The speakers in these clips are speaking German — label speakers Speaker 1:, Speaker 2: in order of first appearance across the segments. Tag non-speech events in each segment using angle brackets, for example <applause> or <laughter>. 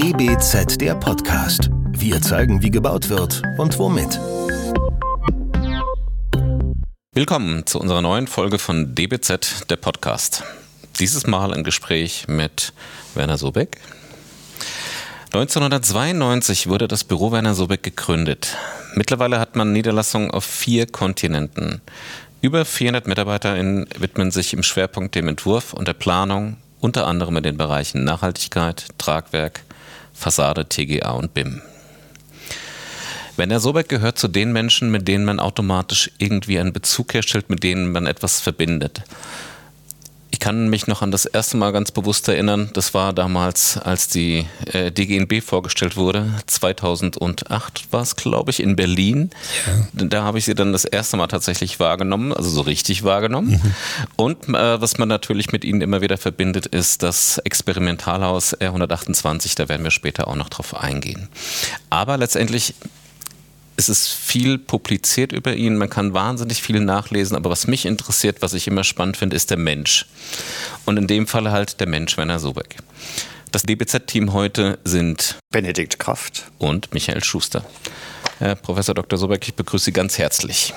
Speaker 1: DBZ der Podcast. Wir zeigen, wie gebaut wird und womit.
Speaker 2: Willkommen zu unserer neuen Folge von DBZ der Podcast. Dieses Mal ein Gespräch mit Werner Sobeck. 1992 wurde das Büro Werner Sobeck gegründet. Mittlerweile hat man Niederlassungen auf vier Kontinenten. Über 400 MitarbeiterInnen widmen sich im Schwerpunkt dem Entwurf und der Planung, unter anderem in den Bereichen Nachhaltigkeit, Tragwerk, Fassade, TGA und BIM. Werner Sobeck gehört zu den Menschen, mit denen man automatisch irgendwie einen Bezug herstellt, mit denen man etwas verbindet. Ich kann mich noch an das erste Mal ganz bewusst erinnern. Das war damals, als die äh, DGNB vorgestellt wurde. 2008 war es, glaube ich, in Berlin. Ja. Da habe ich sie dann das erste Mal tatsächlich wahrgenommen, also so richtig wahrgenommen. Mhm. Und äh, was man natürlich mit ihnen immer wieder verbindet, ist das Experimentalhaus R128. Da werden wir später auch noch drauf eingehen. Aber letztendlich es ist viel publiziert über ihn, man kann wahnsinnig viel nachlesen, aber was mich interessiert, was ich immer spannend finde, ist der Mensch. Und in dem Falle halt der Mensch Werner Sobeck. Das DBZ-Team heute sind
Speaker 3: Benedikt Kraft
Speaker 2: und Michael Schuster. Herr Professor Dr. Sobeck, ich begrüße Sie ganz herzlich.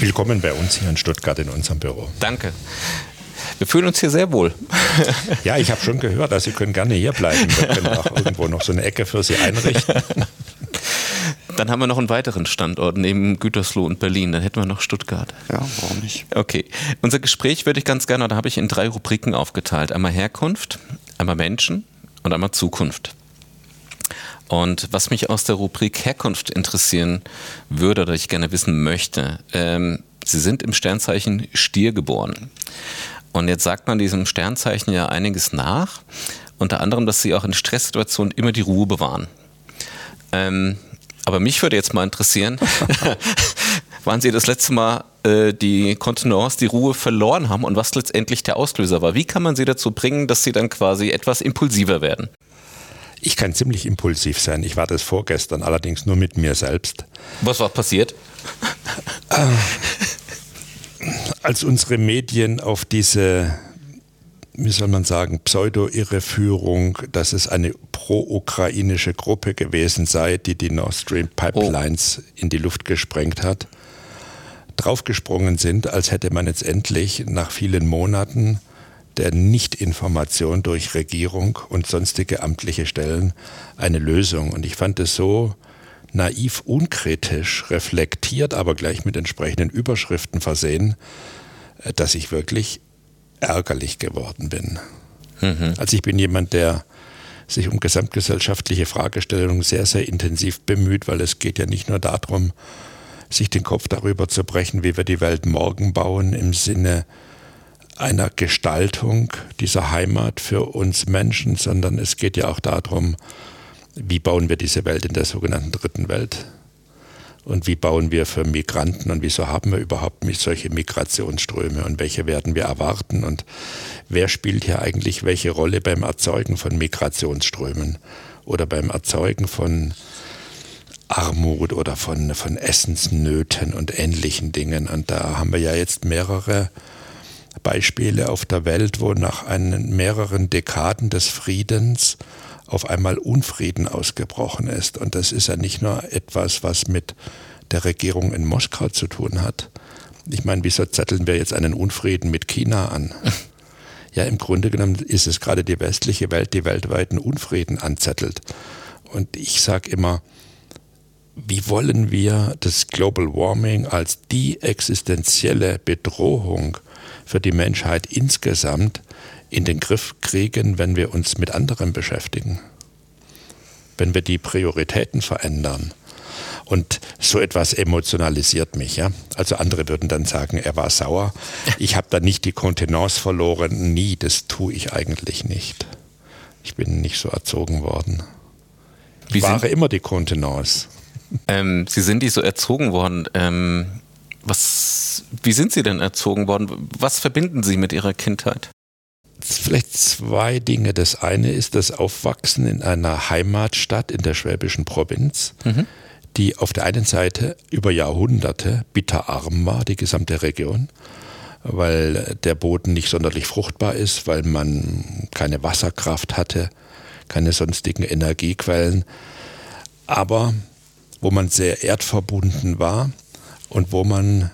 Speaker 4: Willkommen bei uns hier in Stuttgart in unserem Büro.
Speaker 2: Danke. Wir fühlen uns hier sehr wohl.
Speaker 4: Ja, ich habe schon gehört, also Sie können gerne hier bleiben. <laughs> Wir können auch irgendwo noch so eine Ecke für Sie einrichten.
Speaker 2: Dann haben wir noch einen weiteren Standort neben Gütersloh und Berlin. Dann hätten wir noch Stuttgart.
Speaker 3: Ja, warum nicht?
Speaker 2: Okay. Unser Gespräch würde ich ganz gerne, da habe ich in drei Rubriken aufgeteilt. Einmal Herkunft, einmal Menschen und einmal Zukunft. Und was mich aus der Rubrik Herkunft interessieren würde oder ich gerne wissen möchte, ähm, Sie sind im Sternzeichen Stier geboren. Und jetzt sagt man diesem Sternzeichen ja einiges nach. Unter anderem, dass Sie auch in Stresssituationen immer die Ruhe bewahren. Ähm, aber mich würde jetzt mal interessieren, <laughs> <laughs> wann Sie das letzte Mal äh, die Kontenance, die Ruhe verloren haben und was letztendlich der Auslöser war. Wie kann man Sie dazu bringen, dass Sie dann quasi etwas impulsiver werden?
Speaker 4: Ich kann ziemlich impulsiv sein. Ich war das vorgestern, allerdings nur mit mir selbst.
Speaker 2: Was war passiert?
Speaker 4: Äh, als unsere Medien auf diese wie soll man sagen, Pseudo-Irreführung, dass es eine pro-ukrainische Gruppe gewesen sei, die die Nord Stream Pipelines oh. in die Luft gesprengt hat, draufgesprungen sind, als hätte man jetzt endlich nach vielen Monaten der Nichtinformation durch Regierung und sonstige amtliche Stellen eine Lösung. Und ich fand es so naiv unkritisch, reflektiert, aber gleich mit entsprechenden Überschriften versehen, dass ich wirklich ärgerlich geworden bin. Mhm. Also ich bin jemand, der sich um gesamtgesellschaftliche Fragestellungen sehr, sehr intensiv bemüht, weil es geht ja nicht nur darum, sich den Kopf darüber zu brechen, wie wir die Welt morgen bauen im Sinne einer Gestaltung dieser Heimat für uns Menschen, sondern es geht ja auch darum, wie bauen wir diese Welt in der sogenannten dritten Welt und wie bauen wir für Migranten und wieso haben wir überhaupt solche Migrationsströme und welche werden wir erwarten und wer spielt hier eigentlich welche Rolle beim Erzeugen von Migrationsströmen oder beim Erzeugen von Armut oder von, von Essensnöten und ähnlichen Dingen. Und da haben wir ja jetzt mehrere Beispiele auf der Welt, wo nach einen, mehreren Dekaden des Friedens auf einmal Unfrieden ausgebrochen ist. Und das ist ja nicht nur etwas, was mit der Regierung in Moskau zu tun hat. Ich meine, wieso zetteln wir jetzt einen Unfrieden mit China an? <laughs> Ja, im Grunde genommen ist es gerade die westliche Welt, die weltweiten Unfrieden anzettelt. Und ich sage immer, wie wollen wir das Global Warming als die existenzielle Bedrohung für die Menschheit insgesamt in den Griff kriegen, wenn wir uns mit anderem beschäftigen, wenn wir die Prioritäten verändern. Und so etwas emotionalisiert mich. Ja? Also andere würden dann sagen, er war sauer. Ich habe da nicht die Kontenance verloren. Nie, das tue ich eigentlich nicht. Ich bin nicht so erzogen worden. Ich Wie wahre immer die Kontenance.
Speaker 2: Ähm, Sie sind nicht so erzogen worden. Ähm, was, wie sind Sie denn erzogen worden? Was verbinden Sie mit Ihrer Kindheit?
Speaker 4: Vielleicht zwei Dinge. Das eine ist das Aufwachsen in einer Heimatstadt in der schwäbischen Provinz, mhm. die auf der einen Seite über Jahrhunderte bitterarm war, die gesamte Region, weil der Boden nicht sonderlich fruchtbar ist, weil man keine Wasserkraft hatte, keine sonstigen Energiequellen, aber wo man sehr erdverbunden war und wo man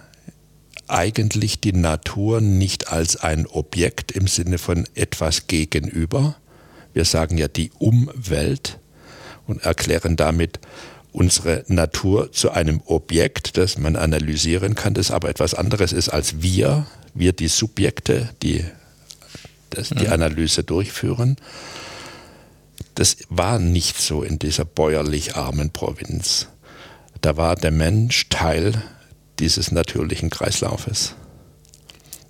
Speaker 4: eigentlich die Natur nicht als ein Objekt im Sinne von etwas gegenüber, wir sagen ja die Umwelt und erklären damit unsere Natur zu einem Objekt, das man analysieren kann, das aber etwas anderes ist als wir, wir die Subjekte, die das, die mhm. Analyse durchführen. Das war nicht so in dieser bäuerlich armen Provinz. Da war der Mensch Teil dieses natürlichen Kreislaufes.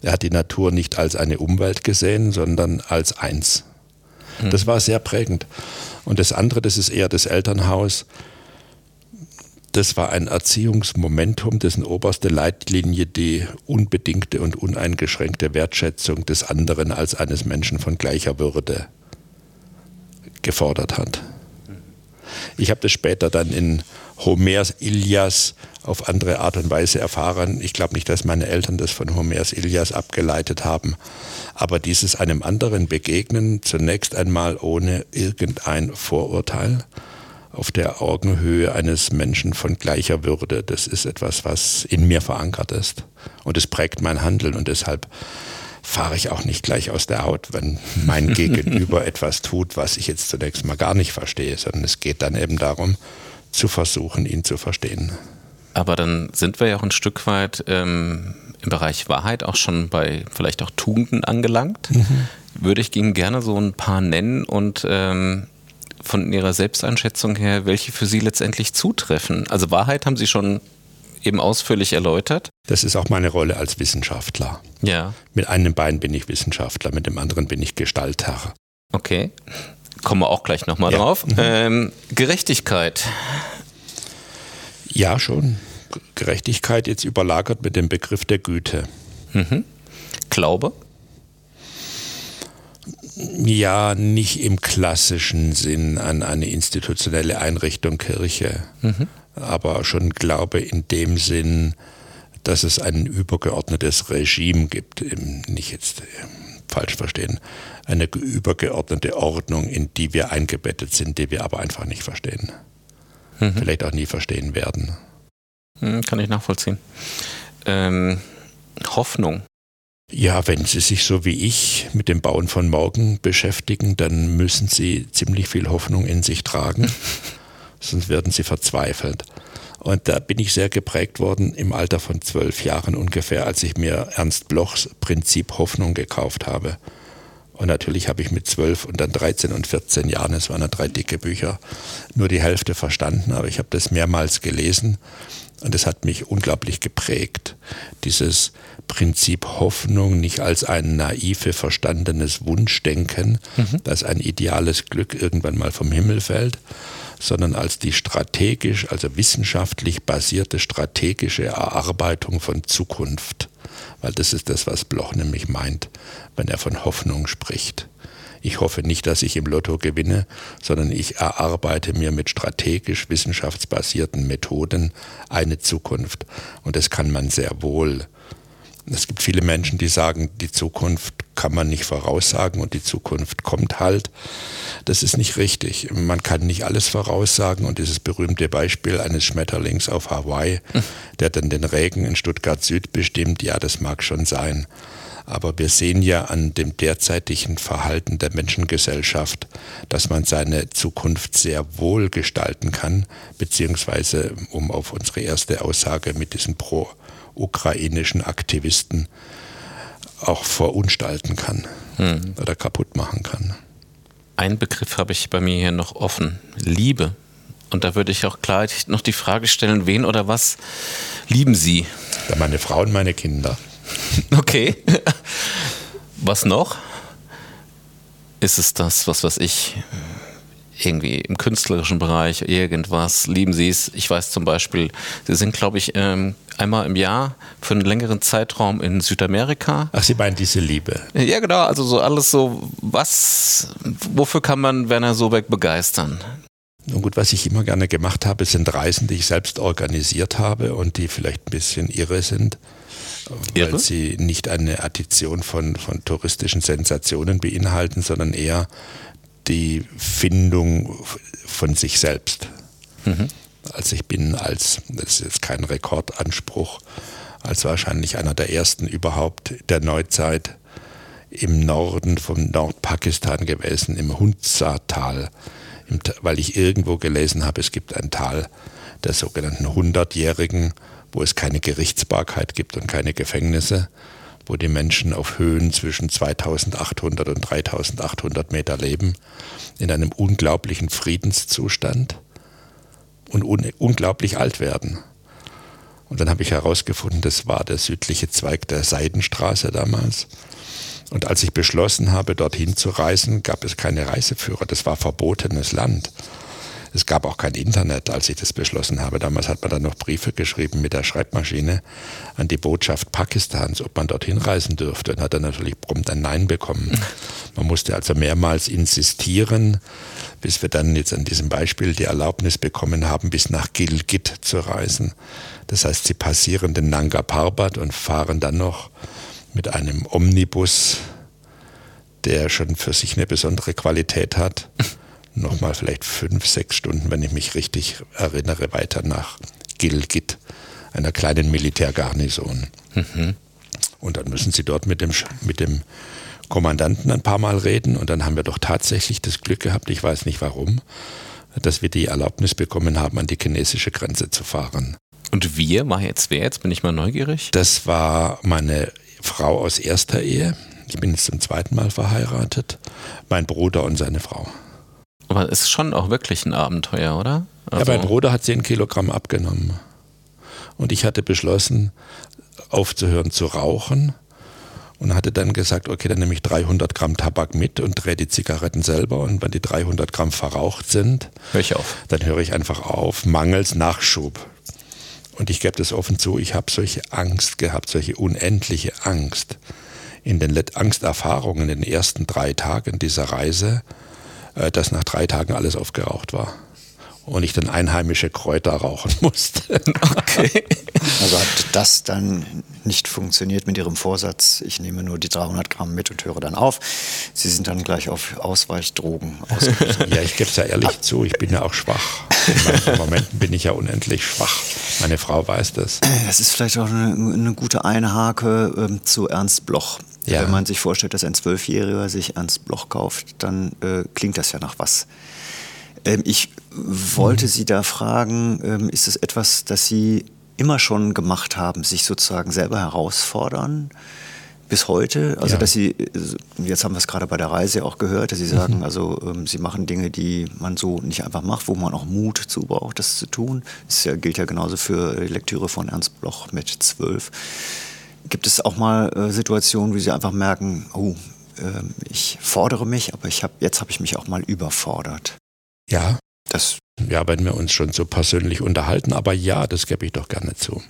Speaker 4: Er hat die Natur nicht als eine Umwelt gesehen, sondern als eins. Mhm. Das war sehr prägend. Und das andere, das ist eher das Elternhaus. Das war ein Erziehungsmomentum, dessen oberste Leitlinie die unbedingte und uneingeschränkte Wertschätzung des anderen als eines Menschen von gleicher Würde gefordert hat. Ich habe das später dann in Homers Ilias auf andere Art und Weise erfahren. Ich glaube nicht, dass meine Eltern das von Homers Ilias abgeleitet haben. Aber dieses einem anderen begegnen, zunächst einmal ohne irgendein Vorurteil, auf der Augenhöhe eines Menschen von gleicher Würde, das ist etwas, was in mir verankert ist. Und es prägt mein Handeln und deshalb fahre ich auch nicht gleich aus der Haut, wenn mein <laughs> Gegenüber etwas tut, was ich jetzt zunächst mal gar nicht verstehe, sondern es geht dann eben darum, zu versuchen, ihn zu verstehen.
Speaker 2: Aber dann sind wir ja auch ein Stück weit ähm, im Bereich Wahrheit auch schon bei vielleicht auch Tugenden angelangt. Mhm. Würde ich Ihnen gerne so ein paar nennen und ähm, von Ihrer Selbsteinschätzung her, welche für Sie letztendlich zutreffen. Also Wahrheit haben Sie schon eben ausführlich erläutert.
Speaker 4: Das ist auch meine Rolle als Wissenschaftler.
Speaker 2: Ja.
Speaker 4: Mit einem Bein bin ich Wissenschaftler, mit dem anderen bin ich Gestalter.
Speaker 2: Okay. Kommen wir auch gleich nochmal ja. drauf. Mhm. Ähm, Gerechtigkeit.
Speaker 4: Ja, schon. Gerechtigkeit jetzt überlagert mit dem Begriff der Güte.
Speaker 2: Mhm. Glaube?
Speaker 4: Ja, nicht im klassischen Sinn an eine institutionelle Einrichtung Kirche, mhm. aber schon Glaube in dem Sinn, dass es ein übergeordnetes Regime gibt, nicht jetzt falsch verstehen, eine übergeordnete Ordnung, in die wir eingebettet sind, die wir aber einfach nicht verstehen. Mhm. Vielleicht auch nie verstehen werden.
Speaker 2: Hm, kann ich nachvollziehen. Ähm, Hoffnung.
Speaker 4: Ja, wenn Sie sich so wie ich mit dem Bauen von morgen beschäftigen, dann müssen Sie ziemlich viel Hoffnung in sich tragen, <laughs> sonst werden Sie verzweifelt. Und da bin ich sehr geprägt worden im Alter von zwölf Jahren ungefähr, als ich mir Ernst Blochs Prinzip Hoffnung gekauft habe. Und natürlich habe ich mit zwölf und dann 13 und 14 Jahren, es waren ja drei dicke Bücher, nur die Hälfte verstanden, aber ich habe das mehrmals gelesen und es hat mich unglaublich geprägt. Dieses Prinzip Hoffnung nicht als ein naive verstandenes Wunschdenken, mhm. dass ein ideales Glück irgendwann mal vom Himmel fällt, sondern als die strategisch, also wissenschaftlich basierte strategische Erarbeitung von Zukunft. Weil das ist das, was Bloch nämlich meint, wenn er von Hoffnung spricht. Ich hoffe nicht, dass ich im Lotto gewinne, sondern ich erarbeite mir mit strategisch wissenschaftsbasierten Methoden eine Zukunft. Und das kann man sehr wohl. Es gibt viele Menschen, die sagen, die Zukunft kann man nicht voraussagen und die Zukunft kommt halt. Das ist nicht richtig. Man kann nicht alles voraussagen und dieses berühmte Beispiel eines Schmetterlings auf Hawaii, der dann den Regen in Stuttgart Süd bestimmt, ja, das mag schon sein. Aber wir sehen ja an dem derzeitigen Verhalten der Menschengesellschaft, dass man seine Zukunft sehr wohl gestalten kann, beziehungsweise, um auf unsere erste Aussage mit diesen pro-ukrainischen Aktivisten auch verunstalten kann hm. oder kaputt machen kann.
Speaker 2: Ein Begriff habe ich bei mir hier noch offen. Liebe. Und da würde ich auch gleich noch die Frage stellen, wen oder was lieben Sie?
Speaker 4: Ja, meine Frau und meine Kinder.
Speaker 2: Okay. Was noch? Ist es das, was weiß ich, irgendwie im künstlerischen Bereich, irgendwas, lieben Sie es? Ich weiß zum Beispiel, Sie sind, glaube ich, ähm, einmal im Jahr für einen längeren Zeitraum in Südamerika.
Speaker 4: Ach, Sie meinen diese Liebe?
Speaker 2: Ja, genau, also so alles so, was, wofür kann man Werner Sobeck begeistern?
Speaker 4: Nun gut, was ich immer gerne gemacht habe, sind Reisen, die ich selbst organisiert habe und die vielleicht ein bisschen irre sind weil Irre? sie nicht eine Addition von, von touristischen Sensationen beinhalten, sondern eher die Findung von sich selbst. Mhm. Also ich bin als, das ist jetzt kein Rekordanspruch, als wahrscheinlich einer der ersten überhaupt der Neuzeit im Norden von Nordpakistan gewesen, im Hunza-Tal, weil ich irgendwo gelesen habe, es gibt ein Tal der sogenannten Hundertjährigen, wo es keine Gerichtsbarkeit gibt und keine Gefängnisse, wo die Menschen auf Höhen zwischen 2800 und 3800 Meter leben, in einem unglaublichen Friedenszustand und un unglaublich alt werden. Und dann habe ich herausgefunden, das war der südliche Zweig der Seidenstraße damals. Und als ich beschlossen habe, dorthin zu reisen, gab es keine Reiseführer. Das war verbotenes Land. Es gab auch kein Internet, als ich das beschlossen habe. Damals hat man dann noch Briefe geschrieben mit der Schreibmaschine an die Botschaft Pakistans, ob man dorthin reisen dürfte und hat dann natürlich prompt ein Nein bekommen. Man musste also mehrmals insistieren, bis wir dann jetzt an diesem Beispiel die Erlaubnis bekommen haben, bis nach Gilgit zu reisen. Das heißt, sie passieren den Nanga Parbat und fahren dann noch mit einem Omnibus, der schon für sich eine besondere Qualität hat nochmal vielleicht fünf, sechs Stunden, wenn ich mich richtig erinnere, weiter nach Gilgit, einer kleinen Militärgarnison. Mhm. Und dann müssen sie dort mit dem, mit dem Kommandanten ein paar Mal reden und dann haben wir doch tatsächlich das Glück gehabt, ich weiß nicht warum, dass wir die Erlaubnis bekommen haben, an die chinesische Grenze zu fahren.
Speaker 2: Und wir, war jetzt wer? Jetzt bin ich mal neugierig.
Speaker 4: Das war meine Frau aus erster Ehe. Ich bin jetzt zum zweiten Mal verheiratet. Mein Bruder und seine Frau.
Speaker 2: Aber es ist schon auch wirklich ein Abenteuer, oder?
Speaker 4: Also ja, mein Bruder hat 10 Kilogramm abgenommen. Und ich hatte beschlossen, aufzuhören zu rauchen und hatte dann gesagt, okay, dann nehme ich 300 Gramm Tabak mit und drehe die Zigaretten selber und wenn die 300 Gramm verraucht sind,
Speaker 2: hör ich auf.
Speaker 4: dann höre ich einfach auf, mangels Nachschub. Und ich gebe das offen zu, ich habe solche Angst gehabt, solche unendliche Angst in den Angsterfahrungen in den ersten drei Tagen dieser Reise, dass nach drei Tagen alles aufgeraucht war. Und ich dann einheimische Kräuter rauchen <laughs> musste.
Speaker 3: Okay. <laughs> Also hat das dann nicht funktioniert mit Ihrem Vorsatz, ich nehme nur die 300 Gramm mit und höre dann auf. Sie sind dann gleich auf Ausweichdrogen
Speaker 4: ausgewichen. <laughs> ja, ich gebe es ja ehrlich zu, ich bin ja auch schwach. In manchen Momenten bin ich ja unendlich schwach. Meine Frau weiß das.
Speaker 3: Das ist vielleicht auch eine, eine gute Einhake ähm, zu Ernst Bloch. Ja. Wenn man sich vorstellt, dass ein Zwölfjähriger sich Ernst Bloch kauft, dann äh, klingt das ja nach was. Ähm, ich wollte mhm. Sie da fragen, ähm, ist es etwas, das Sie immer schon gemacht haben, sich sozusagen selber herausfordern? bis heute. Also ja. dass sie, äh, jetzt haben wir es gerade bei der Reise auch gehört, dass sie sagen, mhm. also ähm, sie machen Dinge, die man so nicht einfach macht, wo man auch Mut zu braucht, das zu tun. Das ja, gilt ja genauso für die Lektüre von Ernst Bloch mit zwölf. Gibt es auch mal äh, Situationen, wie Sie einfach merken, oh, äh, ich fordere mich, aber ich hab, jetzt habe ich mich auch mal überfordert?
Speaker 4: Ja, das, ja, wenn wir uns schon so persönlich unterhalten, aber ja, das gebe ich doch gerne zu.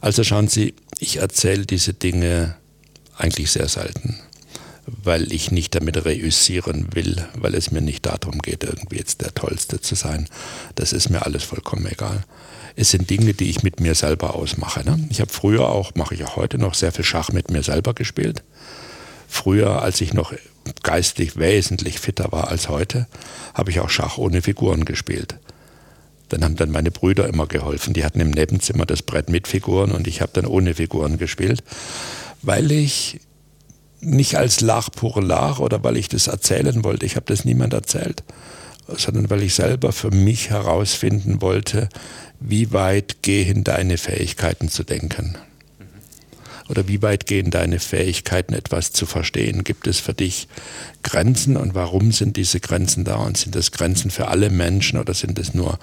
Speaker 4: Also schauen Sie, ich erzähle diese Dinge eigentlich sehr selten, weil ich nicht damit reüssieren will, weil es mir nicht darum geht, irgendwie jetzt der Tollste zu sein. Das ist mir alles vollkommen egal es sind Dinge, die ich mit mir selber ausmache. Ne? Ich habe früher auch, mache ich auch heute noch, sehr viel Schach mit mir selber gespielt. Früher, als ich noch geistig wesentlich fitter war als heute, habe ich auch Schach ohne Figuren gespielt. Dann haben dann meine Brüder immer geholfen. Die hatten im Nebenzimmer das Brett mit Figuren und ich habe dann ohne Figuren gespielt, weil ich nicht als Lach pur Lach oder weil ich das erzählen wollte. Ich habe das niemand erzählt, sondern weil ich selber für mich herausfinden wollte, wie weit gehen deine Fähigkeiten zu denken? Oder wie weit gehen deine Fähigkeiten, etwas zu verstehen? Gibt es für dich Grenzen und warum sind diese Grenzen da? Und sind das Grenzen für alle Menschen oder sind es nur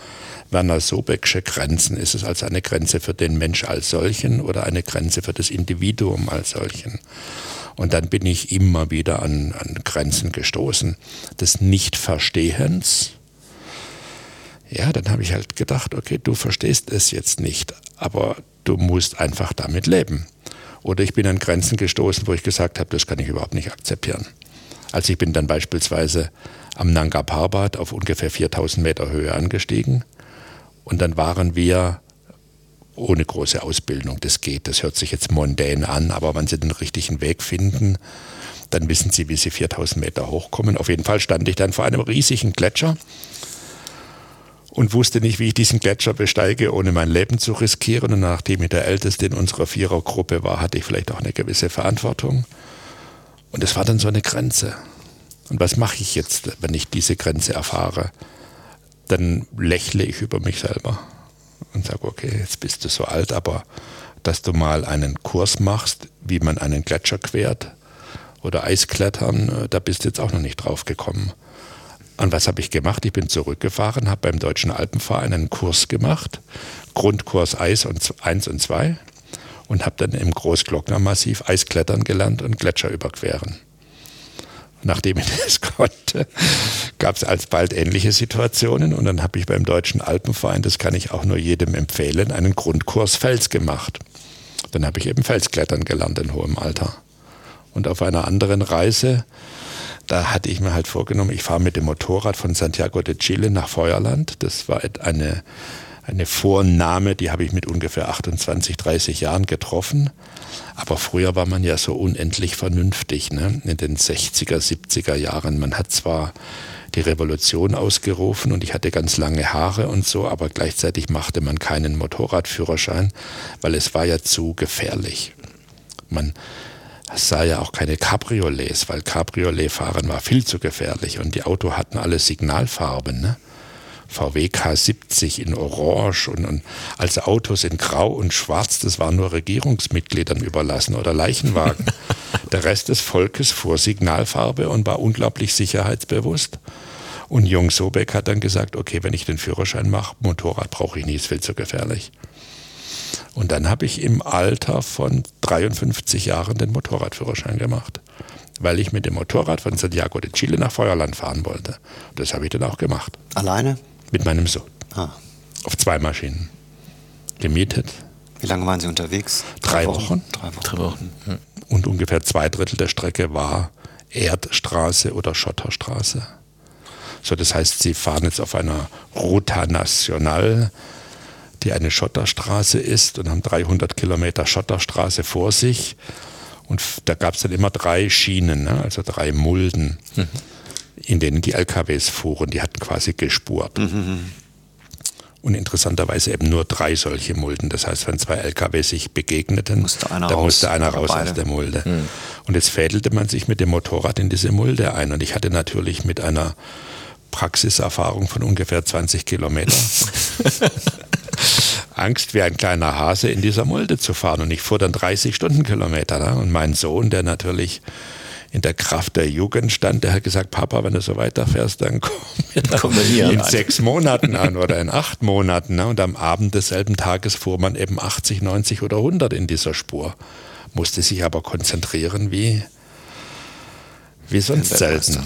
Speaker 4: Werner Sobecksche Grenzen? Ist es also eine Grenze für den Mensch als solchen oder eine Grenze für das Individuum als solchen? Und dann bin ich immer wieder an, an Grenzen gestoßen des Nichtverstehens ja, dann habe ich halt gedacht, okay, du verstehst es jetzt nicht, aber du musst einfach damit leben. Oder ich bin an Grenzen gestoßen, wo ich gesagt habe, das kann ich überhaupt nicht akzeptieren. Also ich bin dann beispielsweise am Nanga Parbat auf ungefähr 4000 Meter Höhe angestiegen und dann waren wir ohne große Ausbildung, das geht, das hört sich jetzt mondän an, aber wenn Sie den richtigen Weg finden, dann wissen Sie, wie Sie 4000 Meter hochkommen. Auf jeden Fall stand ich dann vor einem riesigen Gletscher und wusste nicht, wie ich diesen Gletscher besteige, ohne mein Leben zu riskieren. Und nachdem ich der Älteste in unserer Vierergruppe war, hatte ich vielleicht auch eine gewisse Verantwortung. Und es war dann so eine Grenze. Und was mache ich jetzt, wenn ich diese Grenze erfahre? Dann lächle ich über mich selber und sage, okay, jetzt bist du so alt, aber dass du mal einen Kurs machst, wie man einen Gletscher quert oder Eisklettern, da bist du jetzt auch noch nicht drauf gekommen. Und was habe ich gemacht? Ich bin zurückgefahren, habe beim Deutschen Alpenverein einen Kurs gemacht, Grundkurs Eis und 1 und 2 und habe dann im Großglocknermassiv Eisklettern gelernt und Gletscher überqueren. Nachdem ich das <laughs> konnte, gab es alsbald ähnliche Situationen und dann habe ich beim Deutschen Alpenverein, das kann ich auch nur jedem empfehlen, einen Grundkurs Fels gemacht. Dann habe ich eben Felsklettern gelernt in hohem Alter. Und auf einer anderen Reise, da hatte ich mir halt vorgenommen, ich fahre mit dem Motorrad von Santiago de Chile nach Feuerland. Das war eine, eine Vornahme, die habe ich mit ungefähr 28, 30 Jahren getroffen. Aber früher war man ja so unendlich vernünftig, ne? in den 60er, 70er Jahren. Man hat zwar die Revolution ausgerufen und ich hatte ganz lange Haare und so, aber gleichzeitig machte man keinen Motorradführerschein, weil es war ja zu gefährlich. Man sah ja auch keine Cabriolets, weil Cabriolet fahren war viel zu gefährlich und die Autos hatten alle Signalfarben. Ne? VW K70 in Orange und, und als Autos in Grau und Schwarz, das war nur Regierungsmitgliedern überlassen oder Leichenwagen. <laughs> Der Rest des Volkes fuhr Signalfarbe und war unglaublich sicherheitsbewusst. Und Jung Sobeck hat dann gesagt, okay, wenn ich den Führerschein mache, Motorrad brauche ich nie, ist viel zu gefährlich. Und dann habe ich im Alter von 53 Jahren den Motorradführerschein gemacht, weil ich mit dem Motorrad von Santiago de Chile nach Feuerland fahren wollte. Das habe ich dann auch gemacht.
Speaker 3: Alleine?
Speaker 4: Mit meinem Sohn. Ah. Auf zwei Maschinen. Gemietet.
Speaker 3: Wie lange waren Sie unterwegs?
Speaker 4: Drei, Drei Wochen. Wochen.
Speaker 3: Drei Wochen. Drei Wochen.
Speaker 4: Und ungefähr zwei Drittel der Strecke war Erdstraße oder Schotterstraße. So, das heißt, Sie fahren jetzt auf einer Ruta Nacional, die eine Schotterstraße ist und haben 300 Kilometer Schotterstraße vor sich. Und da gab es dann immer drei Schienen, ne? also drei Mulden. Mhm in denen die LKWs fuhren. Die hatten quasi gespurt. Mhm. Und interessanterweise eben nur drei solche Mulden. Das heißt, wenn zwei LKW sich begegneten, musste einer da raus, musste einer raus aus der Mulde. Mhm. Und jetzt fädelte man sich mit dem Motorrad in diese Mulde ein. Und ich hatte natürlich mit einer Praxiserfahrung von ungefähr 20 Kilometern <laughs> Angst, wie ein kleiner Hase in dieser Mulde zu fahren. Und ich fuhr dann 30 Stundenkilometer. Ne? Und mein Sohn, der natürlich in der Kraft der Jugend stand, der hat gesagt, Papa, wenn du so weiterfährst, dann komm, komm hier in an. sechs Monaten an oder in acht Monaten. Ne? Und am Abend desselben Tages fuhr man eben 80, 90 oder 100 in dieser Spur, musste sich aber konzentrieren wie, wie sonst selten.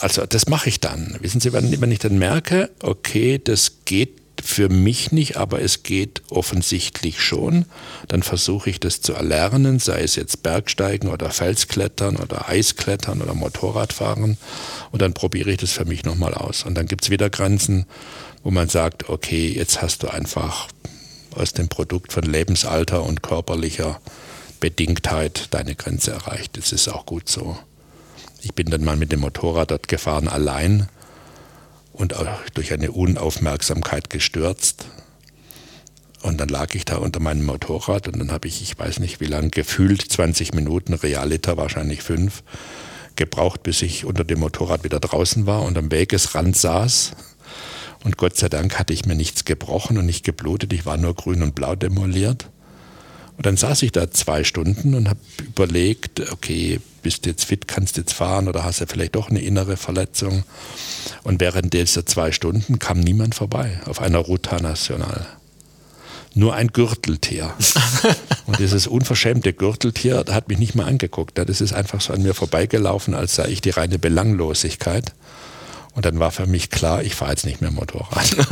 Speaker 4: Also das mache ich dann. Wissen Sie, wenn, wenn ich dann merke, okay, das geht für mich nicht, aber es geht offensichtlich schon. Dann versuche ich das zu erlernen, sei es jetzt Bergsteigen oder Felsklettern oder Eisklettern oder Motorradfahren. Und dann probiere ich das für mich nochmal aus. Und dann gibt es wieder Grenzen, wo man sagt, okay, jetzt hast du einfach aus dem Produkt von Lebensalter und körperlicher Bedingtheit deine Grenze erreicht. Das ist auch gut so. Ich bin dann mal mit dem Motorrad dort gefahren, allein und durch eine Unaufmerksamkeit gestürzt. Und dann lag ich da unter meinem Motorrad und dann habe ich, ich weiß nicht wie lange, gefühlt 20 Minuten, Realiter wahrscheinlich fünf, gebraucht, bis ich unter dem Motorrad wieder draußen war und am Wegesrand saß. Und Gott sei Dank hatte ich mir nichts gebrochen und nicht geblutet, ich war nur grün und blau demoliert. Und dann saß ich da zwei Stunden und habe überlegt, okay, bist du jetzt fit, kannst du jetzt fahren oder hast du vielleicht doch eine innere Verletzung? Und während dieser zwei Stunden kam niemand vorbei auf einer Ruta Nacional. Nur ein Gürteltier. <laughs> und dieses unverschämte Gürteltier hat mich nicht mal angeguckt. Das ist einfach so an mir vorbeigelaufen, als sei ich die reine Belanglosigkeit. Und dann war für mich klar, ich fahre jetzt nicht mehr Motorrad. <laughs>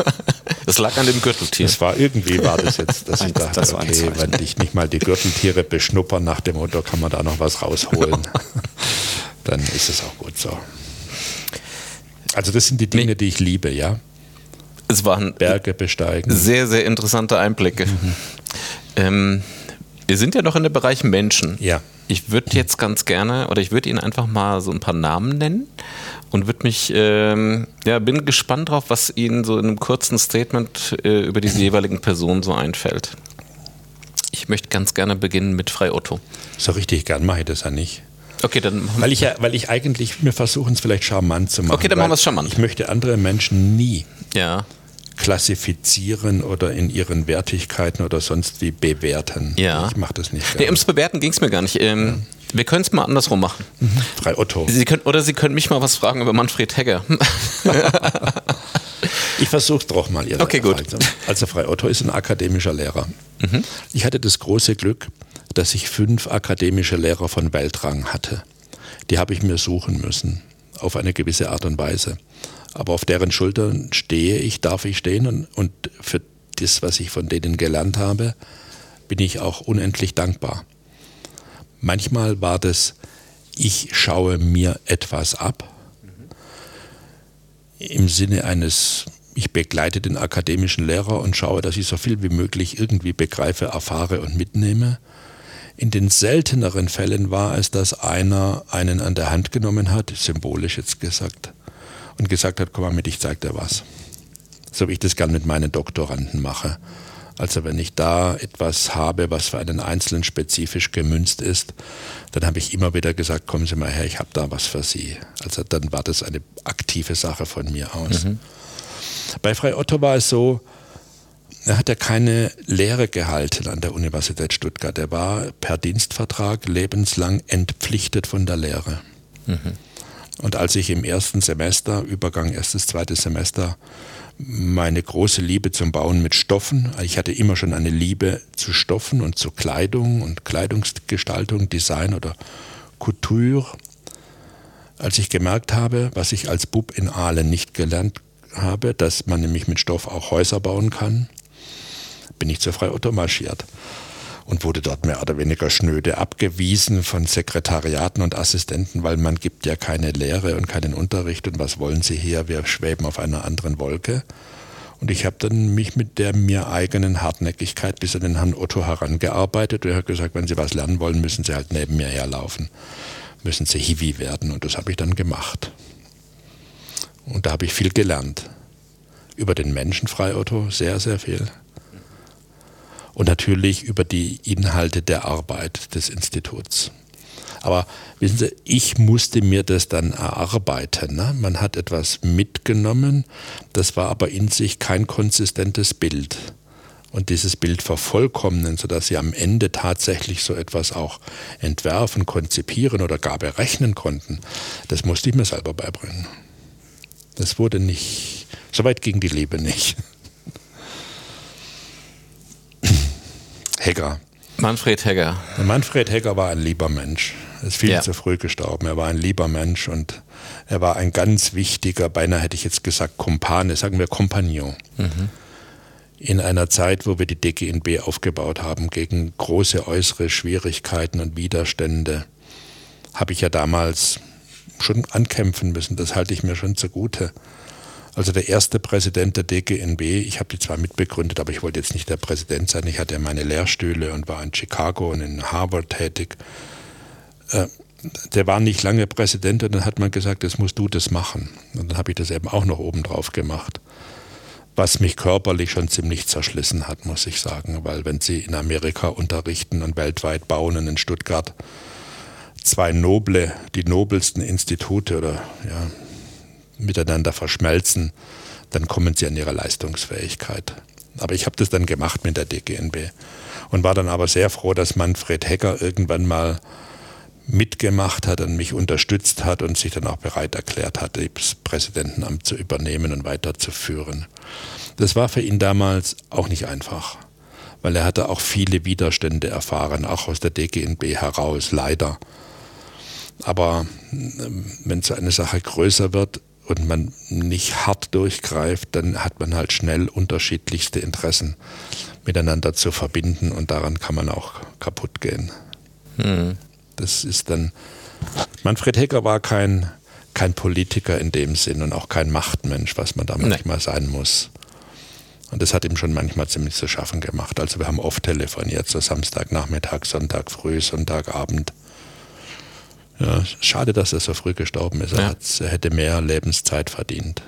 Speaker 2: Das lag an dem Gürteltier.
Speaker 4: Das war irgendwie war das jetzt, dass ich dachte, das okay, wenn dich nicht mal die Gürteltiere beschnuppern nach dem Motto, kann man da noch was rausholen. <laughs> dann ist es auch gut so. Also das sind die Dinge, nee. die ich liebe, ja.
Speaker 2: Es waren
Speaker 4: Berge besteigen.
Speaker 2: Sehr, sehr interessante Einblicke. Mhm. Ähm, Wir sind ja noch in dem Bereich Menschen.
Speaker 4: Ja.
Speaker 2: Ich würde jetzt ganz gerne, oder ich würde Ihnen einfach mal so ein paar Namen nennen und würde mich, ähm, ja, bin gespannt drauf, was Ihnen so in einem kurzen Statement äh, über diese jeweiligen Personen so einfällt. Ich möchte ganz gerne beginnen mit Frei Otto.
Speaker 4: So richtig gern mache ich das ja nicht.
Speaker 2: Okay, dann
Speaker 4: weil ich ja, weil ich eigentlich, wir versuchen es vielleicht charmant zu machen.
Speaker 2: Okay, dann machen wir es charmant.
Speaker 4: Ich möchte andere Menschen nie
Speaker 2: ja.
Speaker 4: Klassifizieren oder in ihren Wertigkeiten oder sonst wie bewerten.
Speaker 2: Ja.
Speaker 4: Ich mache das nicht.
Speaker 2: Nee, ums Bewerten ging es mir gar nicht. Ähm, ja. Wir können es mal andersrum machen.
Speaker 4: Mhm. Frei Otto.
Speaker 2: Sie können, oder Sie können mich mal was fragen über Manfred Hegger. <laughs>
Speaker 4: ich versuche es doch mal.
Speaker 2: Ihre okay, gut.
Speaker 4: Also Frei Otto ist ein akademischer Lehrer. Mhm. Ich hatte das große Glück, dass ich fünf akademische Lehrer von Weltrang hatte. Die habe ich mir suchen müssen, auf eine gewisse Art und Weise. Aber auf deren Schultern stehe ich, darf ich stehen und, und für das, was ich von denen gelernt habe, bin ich auch unendlich dankbar. Manchmal war das, ich schaue mir etwas ab, im Sinne eines, ich begleite den akademischen Lehrer und schaue, dass ich so viel wie möglich irgendwie begreife, erfahre und mitnehme. In den selteneren Fällen war es, dass einer einen an der Hand genommen hat, symbolisch jetzt gesagt, und gesagt hat, komm mal mit, ich zeig dir was. So wie ich das gern mit meinen Doktoranden mache. Also wenn ich da etwas habe, was für einen Einzelnen spezifisch gemünzt ist, dann habe ich immer wieder gesagt, kommen Sie mal her, ich habe da was für Sie. Also dann war das eine aktive Sache von mir aus. Mhm. Bei Frei Otto war es so, er hat ja keine Lehre gehalten an der Universität Stuttgart. Er war per Dienstvertrag lebenslang entpflichtet von der Lehre. Mhm. Und als ich im ersten Semester, Übergang erstes, zweites Semester, meine große Liebe zum Bauen mit Stoffen, ich hatte immer schon eine Liebe zu Stoffen und zu Kleidung und Kleidungsgestaltung, Design oder Couture, als ich gemerkt habe, was ich als Bub in Aalen nicht gelernt habe, dass man nämlich mit Stoff auch Häuser bauen kann, bin ich zur Frei Otto marschiert und wurde dort mehr oder weniger schnöde abgewiesen von Sekretariaten und Assistenten, weil man gibt ja keine Lehre und keinen Unterricht und was wollen Sie hier? Wir schweben auf einer anderen Wolke. Und ich habe dann mich mit der mir eigenen Hartnäckigkeit bis an den Herrn Otto herangearbeitet und er hat gesagt, wenn Sie was lernen wollen, müssen Sie halt neben mir herlaufen, müssen Sie Hiwi werden und das habe ich dann gemacht. Und da habe ich viel gelernt. Über den Menschen Frei Otto, sehr, sehr viel und natürlich über die Inhalte der Arbeit des Instituts. Aber wissen Sie, ich musste mir das dann erarbeiten. Ne? Man hat etwas mitgenommen, das war aber in sich kein konsistentes Bild. Und dieses Bild vervollkommnen, sodass Sie am Ende tatsächlich so etwas auch entwerfen, konzipieren oder gar berechnen konnten, das musste ich mir selber beibringen. Das wurde nicht, so weit ging die Liebe nicht. Hegger.
Speaker 2: Manfred Hegger.
Speaker 4: Manfred Hegger war ein lieber Mensch. Er ist viel ja. zu früh gestorben. Er war ein lieber Mensch und er war ein ganz wichtiger, beinahe hätte ich jetzt gesagt, Kumpane, sagen wir Kompagnon. Mhm. In einer Zeit, wo wir die DGNB aufgebaut haben gegen große äußere Schwierigkeiten und Widerstände, habe ich ja damals schon ankämpfen müssen. Das halte ich mir schon zugute. Also der erste Präsident der DGNB, ich habe die zwar mitbegründet, aber ich wollte jetzt nicht der Präsident sein. Ich hatte meine Lehrstühle und war in Chicago und in Harvard tätig. Äh, der war nicht lange Präsident und dann hat man gesagt, jetzt musst du das machen. Und dann habe ich das eben auch noch obendrauf gemacht. Was mich körperlich schon ziemlich zerschlissen hat, muss ich sagen. Weil wenn Sie in Amerika unterrichten und weltweit bauen und in Stuttgart zwei noble, die nobelsten Institute oder ja, miteinander verschmelzen, dann kommen sie an ihre Leistungsfähigkeit. Aber ich habe das dann gemacht mit der DGNB und war dann aber sehr froh, dass Manfred Hecker irgendwann mal mitgemacht hat und mich unterstützt hat und sich dann auch bereit erklärt hat, das Präsidentenamt zu übernehmen und weiterzuführen. Das war für ihn damals auch nicht einfach, weil er hatte auch viele Widerstände erfahren, auch aus der DGNB heraus, leider. Aber ähm, wenn so eine Sache größer wird, und man nicht hart durchgreift, dann hat man halt schnell unterschiedlichste Interessen miteinander zu verbinden und daran kann man auch kaputt gehen. Mhm. Das ist dann. Manfred Hecker war kein, kein Politiker in dem Sinn und auch kein Machtmensch, was man da manchmal sein muss. Und das hat ihm schon manchmal ziemlich zu schaffen gemacht. Also wir haben oft telefoniert, so Samstagnachmittag, Sonntag früh, Sonntagabend. Ja, schade, dass er so früh gestorben ist. Er, er hätte mehr Lebenszeit verdient.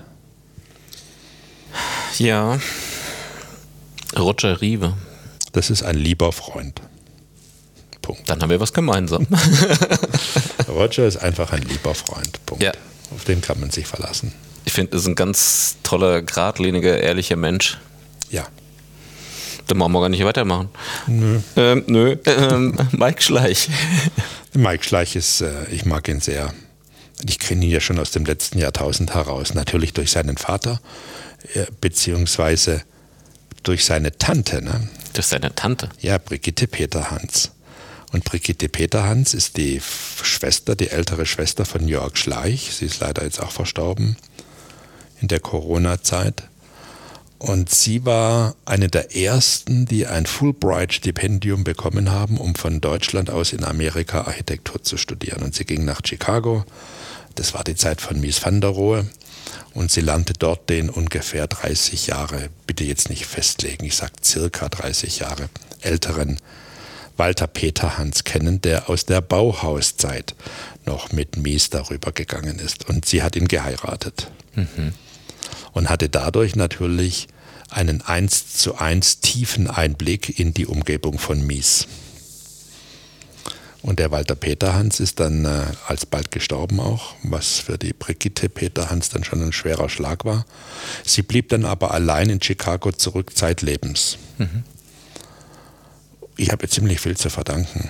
Speaker 2: Ja. Roger Riebe.
Speaker 4: Das ist ein lieber Freund.
Speaker 2: Punkt. Dann haben wir was gemeinsam. <laughs> <laughs>
Speaker 4: Roger ist einfach ein lieber Freund. Punkt. Ja. Auf den kann man sich verlassen.
Speaker 2: Ich finde, er ist ein ganz toller, geradliniger, ehrlicher Mensch.
Speaker 4: Ja.
Speaker 2: Dann wollen wir gar nicht weitermachen. Nö. Ähm, nö. Ähm, Mike Schleich. <laughs>
Speaker 4: Mike Schleich ist, äh, ich mag ihn sehr. Ich kenne ihn ja schon aus dem letzten Jahrtausend heraus. Natürlich durch seinen Vater, äh, beziehungsweise durch seine Tante. Ne?
Speaker 2: Durch seine Tante?
Speaker 4: Ja, Brigitte Peterhans. Und Brigitte Peterhans ist die Schwester, die ältere Schwester von Jörg Schleich. Sie ist leider jetzt auch verstorben in der Corona-Zeit. Und sie war eine der ersten, die ein Fulbright-Stipendium bekommen haben, um von Deutschland aus in Amerika Architektur zu studieren. Und sie ging nach Chicago. Das war die Zeit von Mies van der Rohe. Und sie lernte dort den ungefähr 30 Jahre, bitte jetzt nicht festlegen, ich sage circa 30 Jahre älteren Walter Peterhans kennen, der aus der Bauhauszeit noch mit Mies darüber gegangen ist. Und sie hat ihn geheiratet. Mhm und hatte dadurch natürlich einen eins zu eins tiefen Einblick in die Umgebung von Mies. Und der Walter Peterhans ist dann äh, alsbald gestorben auch, was für die Brigitte Peterhans dann schon ein schwerer Schlag war. Sie blieb dann aber allein in Chicago zurück zeitlebens. Mhm. Ich habe ziemlich viel zu verdanken.